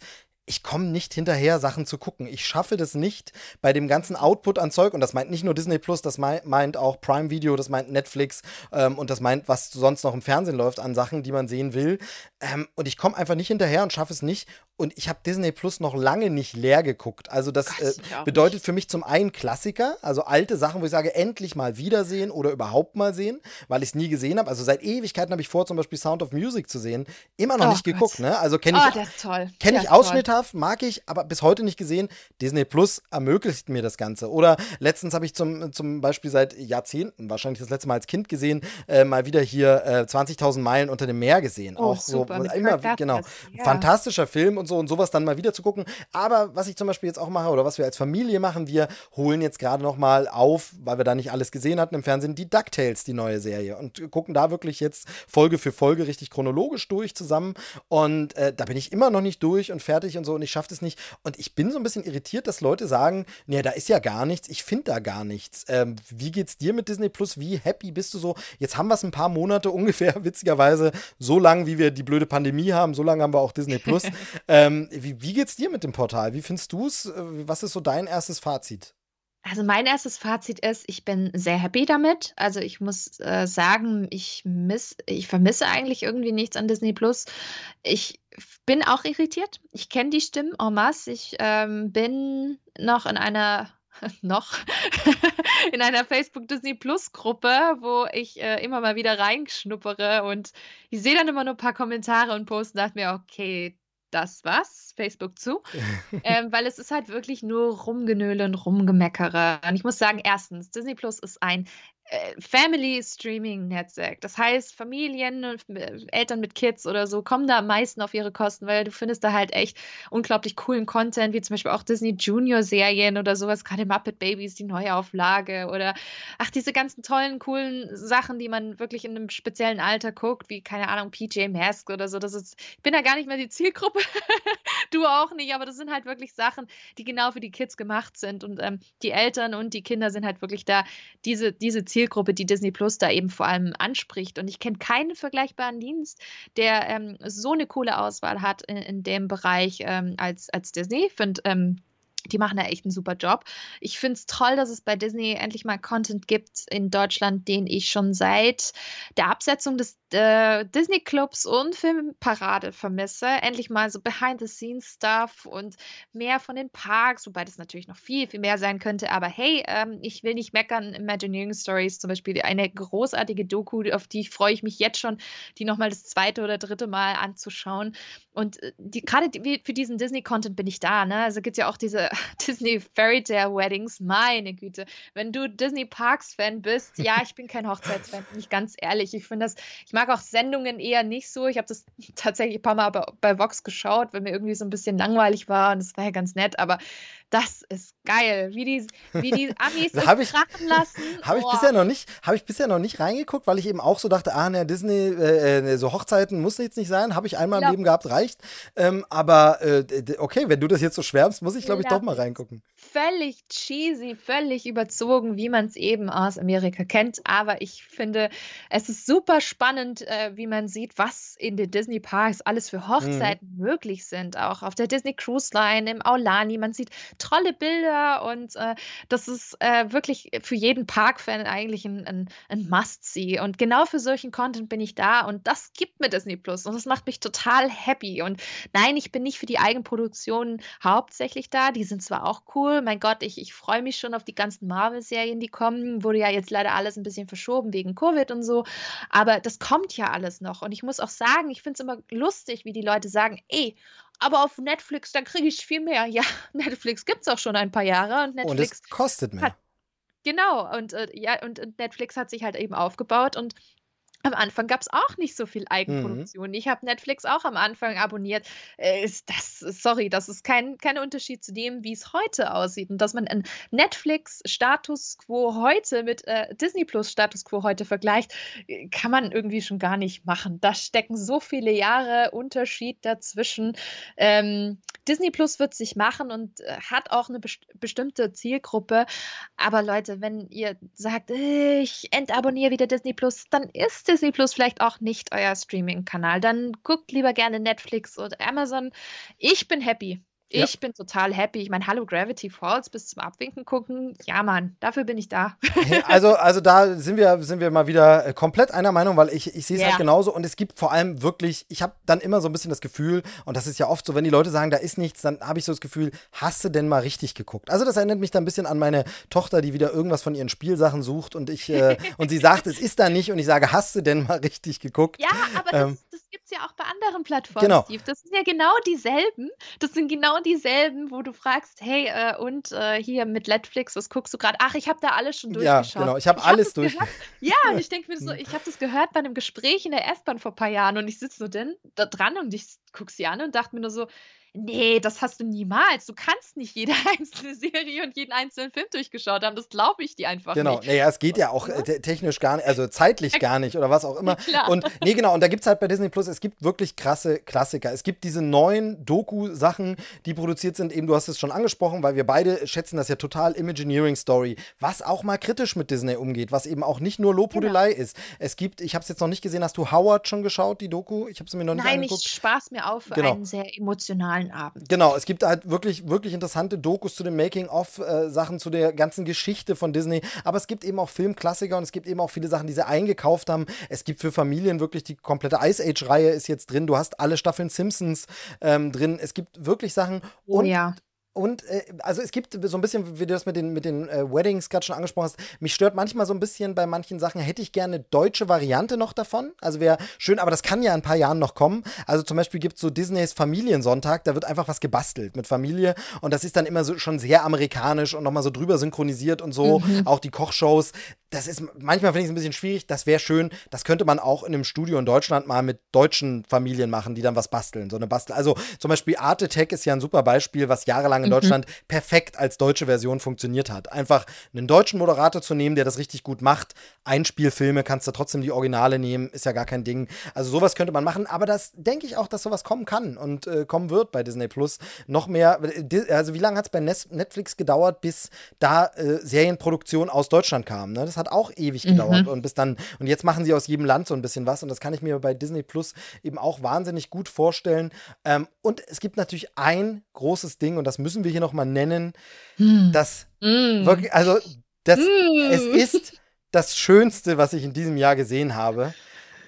ich komme nicht hinterher, Sachen zu gucken. Ich schaffe das nicht bei dem ganzen Output an Zeug. Und das meint nicht nur Disney Plus, das meint auch Prime Video, das meint Netflix ähm, und das meint, was sonst noch im Fernsehen läuft an Sachen, die man sehen will. Ähm, und ich komme einfach nicht hinterher und schaffe es nicht. Und ich habe Disney Plus noch lange nicht leer geguckt. Also das äh, bedeutet für mich zum einen Klassiker, also alte Sachen, wo ich sage, endlich mal wiedersehen oder überhaupt mal sehen, weil ich es nie gesehen habe. Also seit Ewigkeiten habe ich vor, zum Beispiel Sound of Music zu sehen. Immer noch oh, nicht geguckt, ne? Also kenne ich, oh, kenn ich Ausschnitte darf, mag ich, aber bis heute nicht gesehen. Disney Plus ermöglicht mir das Ganze. Oder letztens habe ich zum, zum Beispiel seit Jahrzehnten, wahrscheinlich das letzte Mal als Kind gesehen, äh, mal wieder hier äh, 20.000 Meilen unter dem Meer gesehen. Oh, Auch super, so immer genau. Ja. Fantastischer Film und so und sowas dann mal wieder zu gucken. Aber was ich zum Beispiel jetzt auch mache oder was wir als Familie machen, wir holen jetzt gerade noch mal auf, weil wir da nicht alles gesehen hatten im Fernsehen, die DuckTales, die neue Serie und gucken da wirklich jetzt Folge für Folge richtig chronologisch durch zusammen und äh, da bin ich immer noch nicht durch und fertig und so und ich schaffe das nicht. Und ich bin so ein bisschen irritiert, dass Leute sagen, nee, da ist ja gar nichts, ich finde da gar nichts. Ähm, wie geht's dir mit Disney Plus? Wie happy bist du so? Jetzt haben wir es ein paar Monate ungefähr, witzigerweise, so lange, wie wir die blöde Pandemie haben, so lange haben wir auch Disney Plus. ähm, wie, wie geht's dir mit dem Portal? Wie findest du es? Äh, was ist so dein erstes Fazit? Also mein erstes Fazit ist, ich bin sehr happy damit. Also ich muss äh, sagen, ich, miss, ich vermisse eigentlich irgendwie nichts an Disney Plus. Ich bin auch irritiert. Ich kenne die Stimmen en masse. Ich ähm, bin noch in einer noch in einer Facebook Disney Plus Gruppe, wo ich äh, immer mal wieder reinschnuppere und ich sehe dann immer nur ein paar Kommentare und posten dachte mir, okay, das was, Facebook zu, ähm, weil es ist halt wirklich nur Rumgenöle und Rumgemeckere. Und ich muss sagen, erstens, Disney Plus ist ein Family Streaming Netzwerk. Das heißt, Familien, äh, Eltern mit Kids oder so kommen da am meisten auf ihre Kosten, weil du findest da halt echt unglaublich coolen Content, wie zum Beispiel auch Disney Junior Serien oder sowas, gerade Muppet Babies, die Neuauflage oder ach, diese ganzen tollen, coolen Sachen, die man wirklich in einem speziellen Alter guckt, wie, keine Ahnung, PJ Mask oder so. Das ist, ich bin da gar nicht mehr die Zielgruppe. du auch nicht, aber das sind halt wirklich Sachen, die genau für die Kids gemacht sind und ähm, die Eltern und die Kinder sind halt wirklich da, diese, diese Zielgruppe Zielgruppe, die Disney Plus da eben vor allem anspricht. Und ich kenne keinen vergleichbaren Dienst, der ähm, so eine coole Auswahl hat in, in dem Bereich ähm, als, als Disney. Ich finde, ähm, die machen da echt einen super Job. Ich finde es toll, dass es bei Disney endlich mal Content gibt in Deutschland, den ich schon seit der Absetzung des äh, Disney Clubs und Filmparade vermisse. Endlich mal so Behind-the-Scenes-Stuff und mehr von den Parks, wobei das natürlich noch viel, viel mehr sein könnte. Aber hey, ähm, ich will nicht meckern. Imagineering Stories zum Beispiel, eine großartige Doku, auf die freue ich mich jetzt schon, die nochmal das zweite oder dritte Mal anzuschauen. Und äh, die, gerade die, für diesen Disney-Content bin ich da. Ne? Also gibt es ja auch diese Disney Fairy Tale Weddings. Meine Güte, wenn du Disney Parks Fan bist, ja, ich bin kein Hochzeitsfan, bin ich ganz ehrlich. Ich finde das, ich mag auch Sendungen eher nicht so. Ich habe das tatsächlich ein paar Mal bei, bei Vox geschaut, weil mir irgendwie so ein bisschen langweilig war und das war ja ganz nett, aber das ist geil, wie die, wie die Amis hab ich, lassen. Habe ich bisher noch nicht, habe ich bisher noch nicht reingeguckt, weil ich eben auch so dachte, ah, ne, Disney, äh, äh so Hochzeiten muss jetzt nicht sein, habe ich einmal im Leben gehabt, reicht. Ähm, aber äh, okay, wenn du das jetzt so schwärmst, muss ich glaube ich doch mal reingucken. Völlig cheesy, völlig überzogen, wie man es eben aus Amerika kennt. Aber ich finde, es ist super spannend, äh, wie man sieht, was in den Disney Parks alles für mhm. Hochzeiten mhm. möglich sind. Auch auf der Disney Cruise Line, im Aulani, man sieht tolle Bilder und äh, das ist äh, wirklich für jeden Park-Fan eigentlich ein, ein, ein Must-See. Und genau für solchen Content bin ich da und das gibt mir Disney Plus und das macht mich total happy. Und nein, ich bin nicht für die Eigenproduktionen hauptsächlich da. Die sind zwar auch cool, mein Gott, ich, ich freue mich schon auf die ganzen Marvel-Serien, die kommen. Wurde ja jetzt leider alles ein bisschen verschoben wegen Covid und so. Aber das kommt ja alles noch. Und ich muss auch sagen, ich finde es immer lustig, wie die Leute sagen, ey, aber auf Netflix, dann kriege ich viel mehr. Ja, Netflix gibt es auch schon ein paar Jahre und Netflix. Und es kostet mehr. Hat, genau, und äh, ja, und Netflix hat sich halt eben aufgebaut und am Anfang gab es auch nicht so viel Mhm. Eigenproduktion. Ich habe Netflix auch am Anfang abonniert. Äh, ist das sorry, das ist kein kein Unterschied zu dem, wie es heute aussieht. Und dass man 'n Netflix-Status quo heute mit, äh, Disney Plus Status quo heute vergleicht, äh, kann man irgendwie schon gar nicht machen. Da stecken so viele Jahre Unterschied dazwischen. Ähm, Disney Plus wird sich machen und, äh, hat auch eine best bestimmte Zielgruppe. Aber Leute, wenn ihr sagt: äh, „Ich entabonniere wieder Disney Plus“, dann ist Disney Plus vielleicht auch nicht euer Streaming-Kanal, dann guckt lieber gerne Netflix oder Amazon. Ich bin happy. Ja. Ich bin total happy. Ich meine, Hallo Gravity Falls bis zum Abwinken gucken. Ja, Mann, dafür bin ich da. also, also da sind wir, sind wir mal wieder äh, komplett einer Meinung, weil ich, ich sehe es yeah. halt genauso und es gibt vor allem wirklich, ich habe dann immer so ein bisschen das Gefühl, und das ist ja oft so, wenn die Leute sagen, da ist nichts, dann habe ich so das Gefühl, hast du denn mal richtig geguckt? Also, das erinnert mich dann ein bisschen an meine Tochter, die wieder irgendwas von ihren Spielsachen sucht und ich, äh, und sie sagt, es ist da nicht und ich sage, hast du denn mal richtig geguckt? Ja, aber ähm, das, gibt es ja auch bei anderen Plattformen, genau. Steve. Das sind ja genau dieselben. Das sind genau genau dieselben, wo du fragst, hey, äh, und äh, hier mit Netflix, was guckst du gerade? Ach, ich habe da alles schon durchgeschaut. Ja, genau, ich habe alles hab durch. Gehört. Ja, und ich denke mir so, ich habe das gehört bei einem Gespräch in der S-Bahn vor ein paar Jahren und ich sitze so denn, da dran und ich gucke sie an und dachte mir nur so, Nee, das hast du niemals. Du kannst nicht jede einzelne Serie und jeden einzelnen Film durchgeschaut haben. Das glaube ich dir einfach genau. nicht. Genau, naja, es geht ja auch äh, technisch gar nicht, also zeitlich gar nicht oder was auch immer. Ja, und nee, genau, und da gibt es halt bei Disney Plus, es gibt wirklich krasse Klassiker. Es gibt diese neuen Doku-Sachen, die produziert sind, eben, du hast es schon angesprochen, weil wir beide schätzen das ja total Imagineering-Story, was auch mal kritisch mit Disney umgeht, was eben auch nicht nur Lobhudelei genau. ist. Es gibt, ich habe es jetzt noch nicht gesehen, hast du Howard schon geschaut, die Doku? Ich habe es mir noch nicht Nein, angeguckt. Nein, ich spaß mir auf für genau. einen sehr emotionalen tollen Abend. Genau, es gibt halt wirklich, wirklich interessante Dokus zu den Making-of-Sachen, äh, zu der ganzen Geschichte von Disney. Aber es gibt eben auch Filmklassiker und es gibt eben auch viele Sachen, die sie eingekauft haben. Es gibt für Familien wirklich die komplette Ice Age-Reihe ist jetzt drin. Du hast alle Staffeln Simpsons ähm, drin. Es gibt wirklich Sachen. Oh, und ja. Und äh, also es gibt so ein bisschen, wie du das mit den, mit den äh, Weddings gerade schon angesprochen hast, mich stört manchmal so ein bisschen bei manchen Sachen, hätte ich gerne eine deutsche Variante noch davon. Also wäre schön, aber das kann ja in ein paar Jahren noch kommen. Also zum Beispiel gibt es so Disneys Familiensonntag, da wird einfach was gebastelt mit Familie und das ist dann immer so schon sehr amerikanisch und nochmal so drüber synchronisiert und so. Mhm. Auch die Kochshows das ist manchmal finde ich es ein bisschen schwierig. Das wäre schön. Das könnte man auch in einem Studio in Deutschland mal mit deutschen Familien machen, die dann was basteln. So eine Bastel. Also zum Beispiel Art Attack ist ja ein super Beispiel, was jahrelang in mhm. Deutschland perfekt als deutsche Version funktioniert hat. Einfach einen deutschen Moderator zu nehmen, der das richtig gut macht. Einspielfilme kannst du trotzdem die Originale nehmen, ist ja gar kein Ding. Also sowas könnte man machen. Aber das denke ich auch, dass sowas kommen kann und äh, kommen wird bei Disney Plus. Noch mehr. Also wie lange hat es bei Netflix gedauert, bis da äh, Serienproduktion aus Deutschland kam? Ne? Das hat auch ewig mhm. gedauert. Mhm. Und bis dann, und jetzt machen sie aus jedem Land so ein bisschen was. Und das kann ich mir bei Disney Plus eben auch wahnsinnig gut vorstellen. Ähm, und es gibt natürlich ein großes Ding, und das müssen wir hier nochmal nennen, mhm. das mhm. wirklich, also das, es hm. ist das Schönste, was ich in diesem Jahr gesehen habe.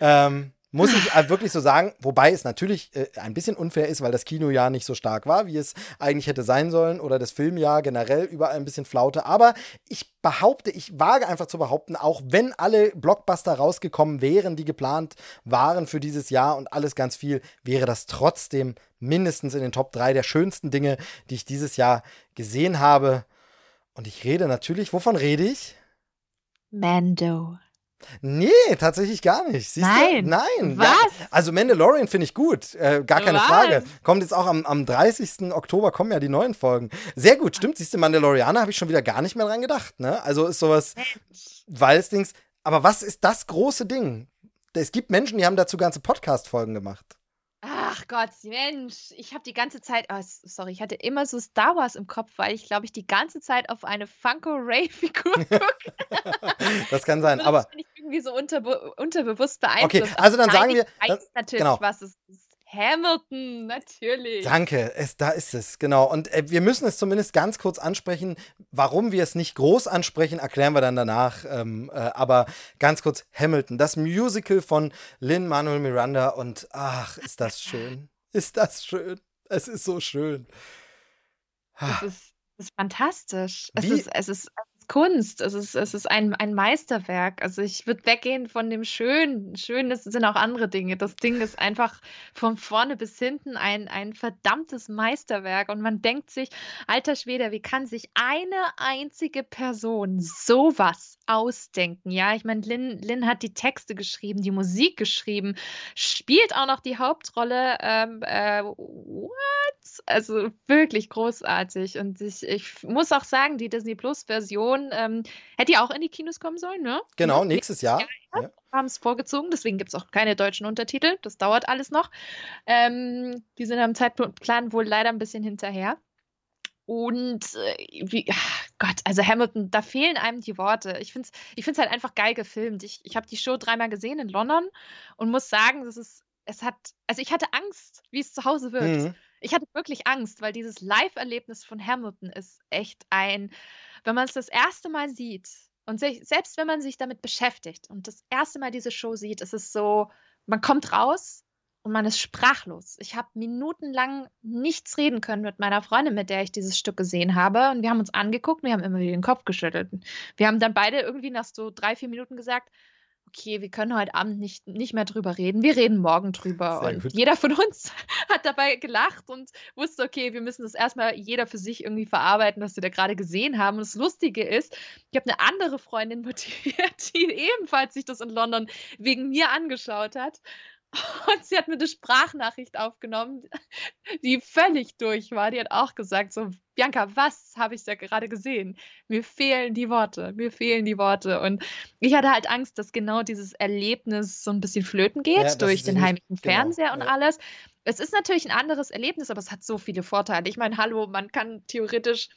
Ähm, muss ich wirklich so sagen, wobei es natürlich äh, ein bisschen unfair ist, weil das Kinojahr nicht so stark war, wie es eigentlich hätte sein sollen, oder das Filmjahr generell überall ein bisschen flaute. Aber ich behaupte, ich wage einfach zu behaupten, auch wenn alle Blockbuster rausgekommen wären, die geplant waren für dieses Jahr und alles ganz viel, wäre das trotzdem mindestens in den Top 3 der schönsten Dinge, die ich dieses Jahr gesehen habe. Und ich rede natürlich, wovon rede ich? Mando. Nee, tatsächlich gar nicht. Siehst nein. Du? Nein. Was? Ja. Also Mandalorian finde ich gut. Äh, gar keine Was? Frage. Kommt jetzt auch am, am 30. Oktober kommen ja die neuen Folgen. Sehr gut, stimmt. Siehst du, Mandalorianer habe ich schon wieder gar nicht mehr dran gedacht. Ne? Also ist sowas, weil es Dings. Aber was ist das große Ding? Es gibt Menschen, die haben dazu ganze Podcast-Folgen gemacht. Ach Gott, Mensch, ich habe die ganze Zeit, oh, sorry, ich hatte immer so Star Wars im Kopf, weil ich glaube ich die ganze Zeit auf eine Funko Ray Figur gucke. das kann sein, aber bin ich irgendwie so unterbe unterbewusst beeinflusst. Okay, also dann Nein, sagen wir, weiß natürlich, genau. was es ist. Hamilton, natürlich. Danke, es, da ist es, genau. Und äh, wir müssen es zumindest ganz kurz ansprechen. Warum wir es nicht groß ansprechen, erklären wir dann danach. Ähm, äh, aber ganz kurz, Hamilton, das Musical von Lin Manuel Miranda. Und ach, ist das schön. ist das schön. Es ist so schön. Es ist, ist fantastisch. Es ist, es ist Kunst, es ist, es ist ein, ein Meisterwerk. Also ich würde weggehen von dem Schönen. Schön das sind auch andere Dinge. Das Ding ist einfach von vorne bis hinten ein, ein verdammtes Meisterwerk. Und man denkt sich, alter Schwede, wie kann sich eine einzige Person sowas ausdenken? Ja, ich meine, Lynn, Lynn hat die Texte geschrieben, die Musik geschrieben, spielt auch noch die Hauptrolle. Ähm, äh, what? Also wirklich großartig. Und ich, ich muss auch sagen, die Disney Plus-Version Version ähm, hätte ja auch in die Kinos kommen sollen, ne? Genau, nächstes Jahr. Ja, ja. Haben es vorgezogen, deswegen gibt es auch keine deutschen Untertitel. Das dauert alles noch. Ähm, die sind am Zeitplan wohl leider ein bisschen hinterher. Und äh, wie, ach Gott, also Hamilton, da fehlen einem die Worte. Ich finde es ich find's halt einfach geil gefilmt. Ich, ich habe die Show dreimal gesehen in London und muss sagen, das ist, es hat, also ich hatte Angst, wie es zu Hause wird. Mhm. Ich hatte wirklich Angst, weil dieses Live-Erlebnis von Hamilton ist echt ein, wenn man es das erste Mal sieht und sich, selbst wenn man sich damit beschäftigt und das erste Mal diese Show sieht, ist es so, man kommt raus und man ist sprachlos. Ich habe minutenlang nichts reden können mit meiner Freundin, mit der ich dieses Stück gesehen habe. Und wir haben uns angeguckt, wir haben immer wieder den Kopf geschüttelt. Wir haben dann beide irgendwie nach so drei, vier Minuten gesagt, okay, wir können heute Abend nicht, nicht mehr drüber reden. Wir reden morgen drüber. Sehr und gut. jeder von uns hat dabei gelacht und wusste, okay, wir müssen das erstmal jeder für sich irgendwie verarbeiten, was wir da gerade gesehen haben. Und das Lustige ist, ich habe eine andere Freundin motiviert, die ebenfalls sich das in London wegen mir angeschaut hat. Und sie hat mir eine Sprachnachricht aufgenommen, die völlig durch war. Die hat auch gesagt: So, Bianca, was habe ich da gerade gesehen? Mir fehlen die Worte, mir fehlen die Worte. Und ich hatte halt Angst, dass genau dieses Erlebnis so ein bisschen flöten geht ja, durch den heimischen genau, Fernseher und ja. alles. Es ist natürlich ein anderes Erlebnis, aber es hat so viele Vorteile. Ich meine, hallo, man kann theoretisch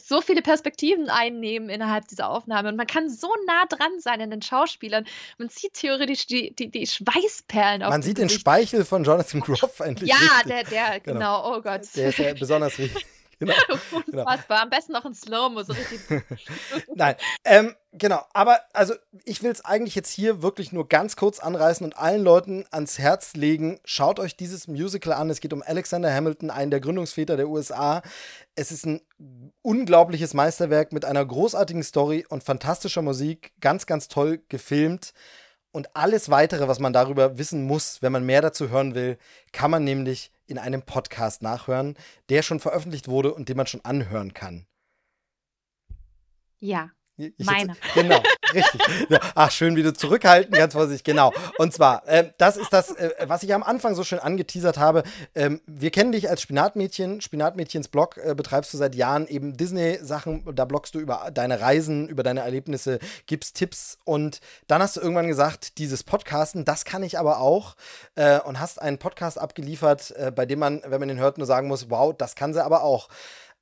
so viele Perspektiven einnehmen innerhalb dieser Aufnahme und man kann so nah dran sein an den Schauspielern. Man sieht theoretisch die, die, die Schweißperlen auf Man sieht Gesicht. den Speichel von Jonathan Groff endlich. Ja, der, der, genau. genau. oh Gott. Der ist ja besonders wichtig. Genau. genau. Unfassbar. Am besten noch ein Slow-Mo, so richtig. Nein, ähm, genau. Aber also ich will es eigentlich jetzt hier wirklich nur ganz kurz anreißen und allen Leuten ans Herz legen. Schaut euch dieses Musical an. Es geht um Alexander Hamilton, einen der Gründungsväter der USA. Es ist ein unglaubliches Meisterwerk mit einer großartigen Story und fantastischer Musik. Ganz, ganz toll gefilmt. Und alles weitere, was man darüber wissen muss, wenn man mehr dazu hören will, kann man nämlich in einem Podcast nachhören, der schon veröffentlicht wurde und den man schon anhören kann. Ja. Ich Meine. Jetzt, genau, richtig. Ach, schön, wie du zurückhalten, ganz vorsichtig, genau. Und zwar, äh, das ist das, äh, was ich am Anfang so schön angeteasert habe. Ähm, wir kennen dich als Spinatmädchen. Spinatmädchens Blog äh, betreibst du seit Jahren eben Disney-Sachen. Da bloggst du über deine Reisen, über deine Erlebnisse, gibst Tipps. Und dann hast du irgendwann gesagt, dieses Podcasten, das kann ich aber auch. Äh, und hast einen Podcast abgeliefert, äh, bei dem man, wenn man den hört, nur sagen muss, wow, das kann sie aber auch.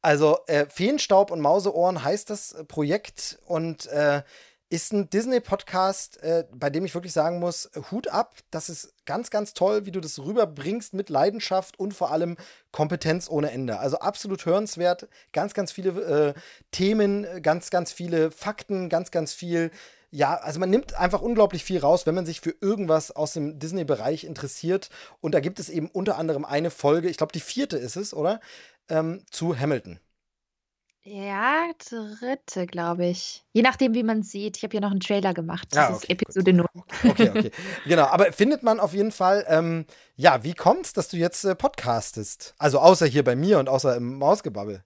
Also äh, Feenstaub und Mauseohren heißt das äh, Projekt und äh, ist ein Disney-Podcast, äh, bei dem ich wirklich sagen muss, Hut ab, das ist ganz, ganz toll, wie du das rüberbringst mit Leidenschaft und vor allem Kompetenz ohne Ende. Also absolut hörenswert, ganz, ganz viele äh, Themen, ganz, ganz viele Fakten, ganz, ganz viel ja, also man nimmt einfach unglaublich viel raus, wenn man sich für irgendwas aus dem Disney-Bereich interessiert. Und da gibt es eben unter anderem eine Folge, ich glaube, die vierte ist es, oder? Ähm, zu Hamilton. Ja, dritte, glaube ich. Je nachdem, wie man sieht. Ich habe ja noch einen Trailer gemacht. Das ah, okay, ist Episode 0. Okay, okay. genau, aber findet man auf jeden Fall, ähm, ja, wie kommt es, dass du jetzt äh, podcastest? Also außer hier bei mir und außer im Mausgebabbel.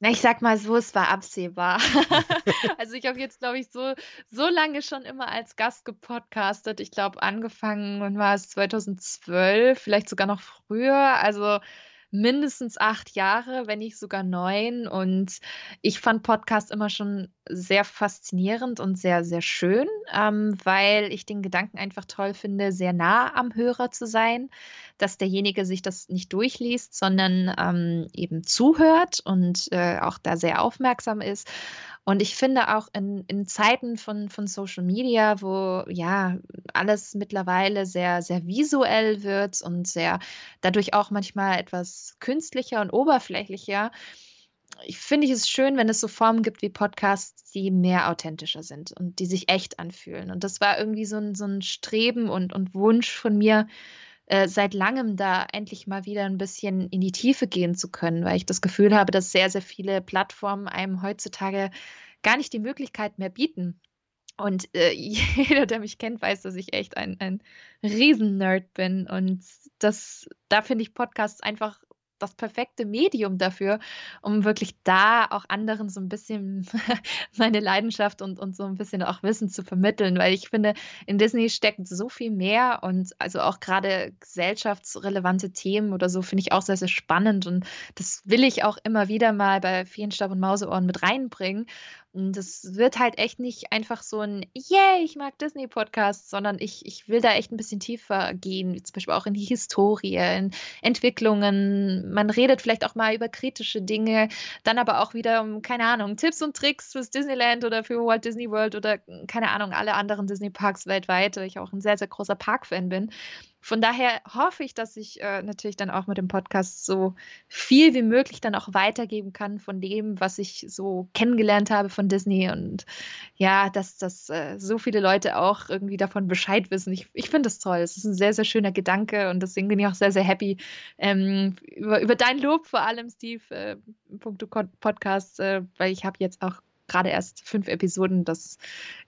Na, ich sag mal so, es war absehbar. also ich habe jetzt, glaube ich, so, so lange schon immer als Gast gepodcastet. Ich glaube, angefangen war es 2012, vielleicht sogar noch früher. Also mindestens acht Jahre, wenn nicht sogar neun. Und ich fand Podcast immer schon sehr faszinierend und sehr, sehr schön, ähm, weil ich den Gedanken einfach toll finde, sehr nah am Hörer zu sein, dass derjenige sich das nicht durchliest, sondern ähm, eben zuhört und äh, auch da sehr aufmerksam ist. Und ich finde auch in, in Zeiten von, von Social Media, wo ja alles mittlerweile sehr, sehr visuell wird und sehr dadurch auch manchmal etwas künstlicher und oberflächlicher, ich finde ich es schön, wenn es so Formen gibt wie Podcasts, die mehr authentischer sind und die sich echt anfühlen. Und das war irgendwie so ein, so ein Streben und, und Wunsch von mir, äh, seit langem da endlich mal wieder ein bisschen in die Tiefe gehen zu können, weil ich das Gefühl habe, dass sehr, sehr viele Plattformen einem heutzutage gar nicht die Möglichkeit mehr bieten. Und äh, jeder, der mich kennt, weiß, dass ich echt ein, ein Riesen-Nerd bin. Und das, da finde ich Podcasts einfach das perfekte Medium dafür, um wirklich da auch anderen so ein bisschen meine Leidenschaft und, und so ein bisschen auch Wissen zu vermitteln, weil ich finde, in Disney steckt so viel mehr und also auch gerade gesellschaftsrelevante Themen oder so finde ich auch sehr, sehr spannend und das will ich auch immer wieder mal bei vielen Stab- und Mauseohren mit reinbringen. Das wird halt echt nicht einfach so ein Yay, ich mag Disney-Podcast, sondern ich, ich will da echt ein bisschen tiefer gehen, zum Beispiel auch in die Historie, in Entwicklungen. Man redet vielleicht auch mal über kritische Dinge, dann aber auch wieder um, keine Ahnung, Tipps und Tricks fürs Disneyland oder für Walt Disney World oder, keine Ahnung, alle anderen Disney-Parks weltweit, weil ich auch ein sehr, sehr großer Park-Fan bin. Von daher hoffe ich, dass ich äh, natürlich dann auch mit dem Podcast so viel wie möglich dann auch weitergeben kann von dem, was ich so kennengelernt habe von Disney und ja, dass, dass äh, so viele Leute auch irgendwie davon Bescheid wissen. Ich, ich finde das toll. Es ist ein sehr, sehr schöner Gedanke und deswegen bin ich auch sehr, sehr happy ähm, über, über dein Lob vor allem, Steve, äh, Punkto Podcast, äh, weil ich habe jetzt auch gerade erst fünf Episoden, das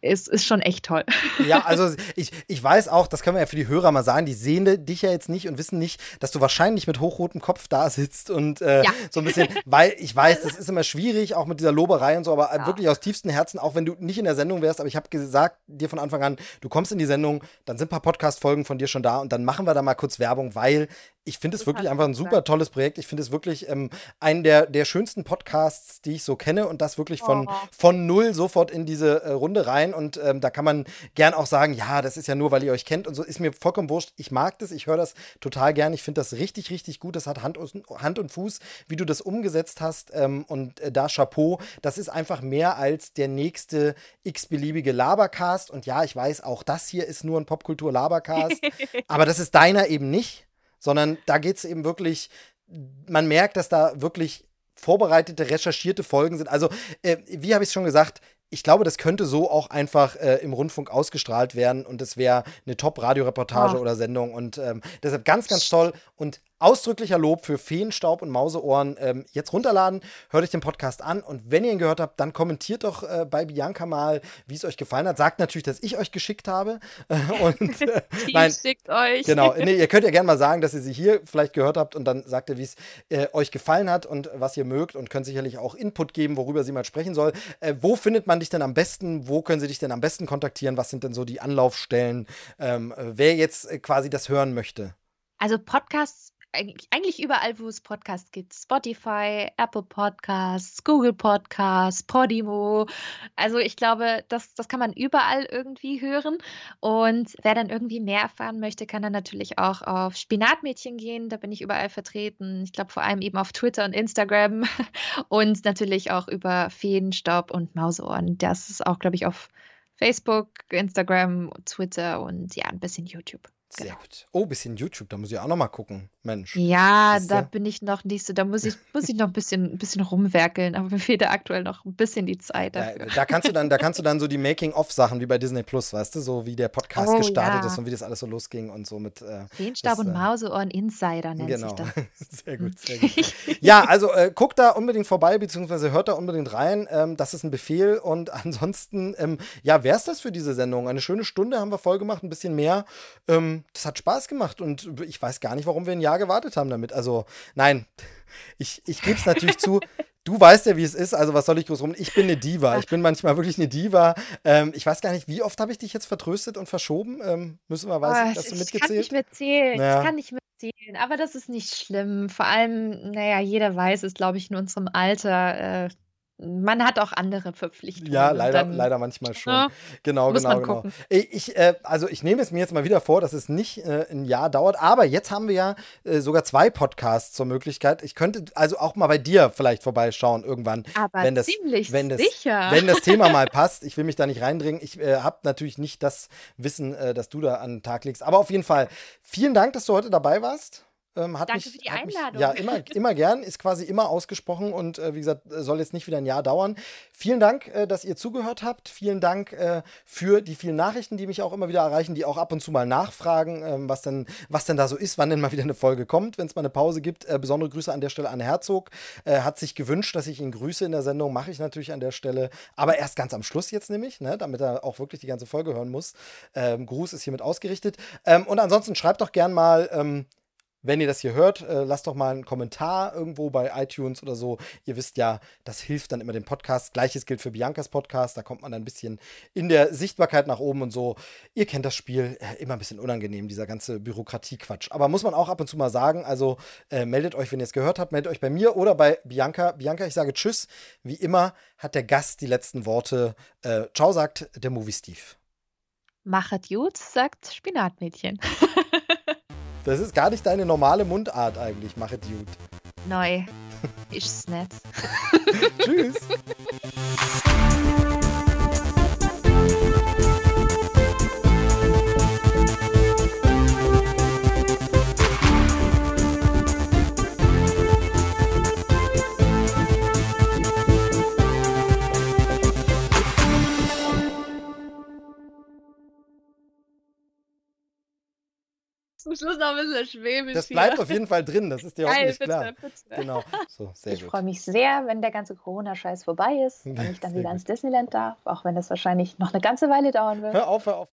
ist, ist schon echt toll. Ja, also ich, ich weiß auch, das können wir ja für die Hörer mal sagen, die sehen dich ja jetzt nicht und wissen nicht, dass du wahrscheinlich mit hochrotem Kopf da sitzt und äh, ja. so ein bisschen, weil ich weiß, das ist immer schwierig, auch mit dieser Loberei und so, aber ja. wirklich aus tiefstem Herzen, auch wenn du nicht in der Sendung wärst, aber ich habe gesagt dir von Anfang an, du kommst in die Sendung, dann sind ein paar Podcast-Folgen von dir schon da und dann machen wir da mal kurz Werbung, weil ich finde es wirklich einfach ein super tolles Projekt. Ich finde es wirklich ähm, einen der, der schönsten Podcasts, die ich so kenne und das wirklich von, oh. Von null sofort in diese äh, Runde rein und ähm, da kann man gern auch sagen, ja, das ist ja nur, weil ihr euch kennt und so, ist mir vollkommen wurscht. Ich mag das, ich höre das total gern, ich finde das richtig, richtig gut. Das hat Hand und, Hand und Fuß, wie du das umgesetzt hast ähm, und äh, da Chapeau. Das ist einfach mehr als der nächste x-beliebige Labercast und ja, ich weiß, auch das hier ist nur ein Popkultur-Labercast, aber das ist deiner eben nicht, sondern da geht es eben wirklich, man merkt, dass da wirklich vorbereitete, recherchierte Folgen sind. Also, äh, wie habe ich es schon gesagt, ich glaube, das könnte so auch einfach äh, im Rundfunk ausgestrahlt werden und es wäre eine Top-Radioreportage oh. oder Sendung und ähm, deshalb ganz, ganz toll und ausdrücklicher Lob für Feenstaub und Mauseohren. Ähm, jetzt runterladen, hört euch den Podcast an und wenn ihr ihn gehört habt, dann kommentiert doch äh, bei Bianca mal, wie es euch gefallen hat. Sagt natürlich, dass ich euch geschickt habe. Äh, und, äh, nein, schickt euch. Genau, nee, ihr könnt ja gerne mal sagen, dass ihr sie hier vielleicht gehört habt und dann sagt ihr, wie es äh, euch gefallen hat und was ihr mögt und könnt sicherlich auch Input geben, worüber sie mal sprechen soll. Äh, wo findet man dich denn am besten? Wo können sie dich denn am besten kontaktieren? Was sind denn so die Anlaufstellen? Ähm, wer jetzt äh, quasi das hören möchte? Also Podcasts eigentlich überall, wo es Podcasts gibt. Spotify, Apple Podcasts, Google Podcasts, Podimo. Also ich glaube, das, das kann man überall irgendwie hören. Und wer dann irgendwie mehr erfahren möchte, kann dann natürlich auch auf Spinatmädchen gehen. Da bin ich überall vertreten. Ich glaube vor allem eben auf Twitter und Instagram und natürlich auch über Feenstaub und Mauseohren. Das ist auch, glaube ich, auf Facebook, Instagram, Twitter und ja, ein bisschen YouTube. Sehr genau. gut. Oh, bisschen YouTube, da muss ich auch noch mal gucken. Mensch. Ja, da bin ich noch nicht so, da muss ich, muss ich noch ein bisschen, ein bisschen rumwerkeln, aber mir fehlt da aktuell noch ein bisschen die Zeit dafür. Ja, da kannst du dann, da kannst du dann so die Making-of-Sachen wie bei Disney Plus, weißt du, so wie der Podcast oh, gestartet ja. ist und wie das alles so losging und so mit äh, Feenstaub und äh, Mauseohren Insider nennt genau. sich das. sehr gut, sehr gut. ja, also äh, guckt da unbedingt vorbei, beziehungsweise hört da unbedingt rein. Ähm, das ist ein Befehl und ansonsten, ähm, ja, wäre es das für diese Sendung? Eine schöne Stunde haben wir voll gemacht, ein bisschen mehr. Ähm, das hat Spaß gemacht und ich weiß gar nicht, warum wir ein Jahr gewartet haben damit. Also, nein, ich, ich gebe es natürlich zu. Du weißt ja, wie es ist, also was soll ich groß rum? Ich bin eine Diva. Ich bin manchmal wirklich eine Diva. Ähm, ich weiß gar nicht, wie oft habe ich dich jetzt vertröstet und verschoben? Ähm, müssen wir, weiß oh, hast du mitgezählt? Ich kann nicht mehr zählen. Naja. Ich kann nicht mehr zählen. Aber das ist nicht schlimm. Vor allem, naja, jeder weiß es, glaube ich, in unserem Alter. Äh, man hat auch andere Verpflichtungen. Ja, leider, dann, leider manchmal schon. Ja, genau, genau, genau. Ich, äh, also ich nehme es mir jetzt mal wieder vor, dass es nicht äh, ein Jahr dauert, aber jetzt haben wir ja äh, sogar zwei Podcasts zur Möglichkeit. Ich könnte also auch mal bei dir vielleicht vorbeischauen irgendwann. Aber wenn das, ziemlich wenn das, sicher. Wenn das Thema mal passt. Ich will mich da nicht reindringen. Ich äh, habe natürlich nicht das Wissen, äh, das du da an den Tag legst. Aber auf jeden Fall, vielen Dank, dass du heute dabei warst. Ähm, Danke mich, für die Einladung. Mich, ja, immer, immer gern, ist quasi immer ausgesprochen und äh, wie gesagt, soll jetzt nicht wieder ein Jahr dauern. Vielen Dank, äh, dass ihr zugehört habt. Vielen Dank äh, für die vielen Nachrichten, die mich auch immer wieder erreichen, die auch ab und zu mal nachfragen, ähm, was, denn, was denn da so ist, wann denn mal wieder eine Folge kommt, wenn es mal eine Pause gibt. Äh, besondere Grüße an der Stelle an Herzog. Äh, hat sich gewünscht, dass ich ihn grüße in der Sendung, mache ich natürlich an der Stelle. Aber erst ganz am Schluss jetzt nämlich, ne, damit er auch wirklich die ganze Folge hören muss. Ähm, Gruß ist hiermit ausgerichtet. Ähm, und ansonsten schreibt doch gern mal, ähm, wenn ihr das hier hört, äh, lasst doch mal einen Kommentar irgendwo bei iTunes oder so. Ihr wisst ja, das hilft dann immer dem Podcast. Gleiches gilt für Biancas Podcast. Da kommt man dann ein bisschen in der Sichtbarkeit nach oben und so. Ihr kennt das Spiel. Äh, immer ein bisschen unangenehm, dieser ganze Bürokratiequatsch. Aber muss man auch ab und zu mal sagen. Also äh, meldet euch, wenn ihr es gehört habt. Meldet euch bei mir oder bei Bianca. Bianca, ich sage Tschüss. Wie immer hat der Gast die letzten Worte. Äh, ciao, sagt der Movie Steve. Machet gut, sagt Spinatmädchen. Das ist gar nicht deine normale Mundart eigentlich, mache Dude. Neu. Ist's nett. Tschüss. zum Schluss noch ein bisschen schwäbisch. Das bleibt hier. auf jeden Fall drin, das ist dir Geil, hoffentlich klar. Bitte. Genau. So, sehr ich freue mich sehr, wenn der ganze Corona-Scheiß vorbei ist, wenn ich dann wieder gut. ans Disneyland darf, auch wenn das wahrscheinlich noch eine ganze Weile dauern wird. Hör auf, hör auf.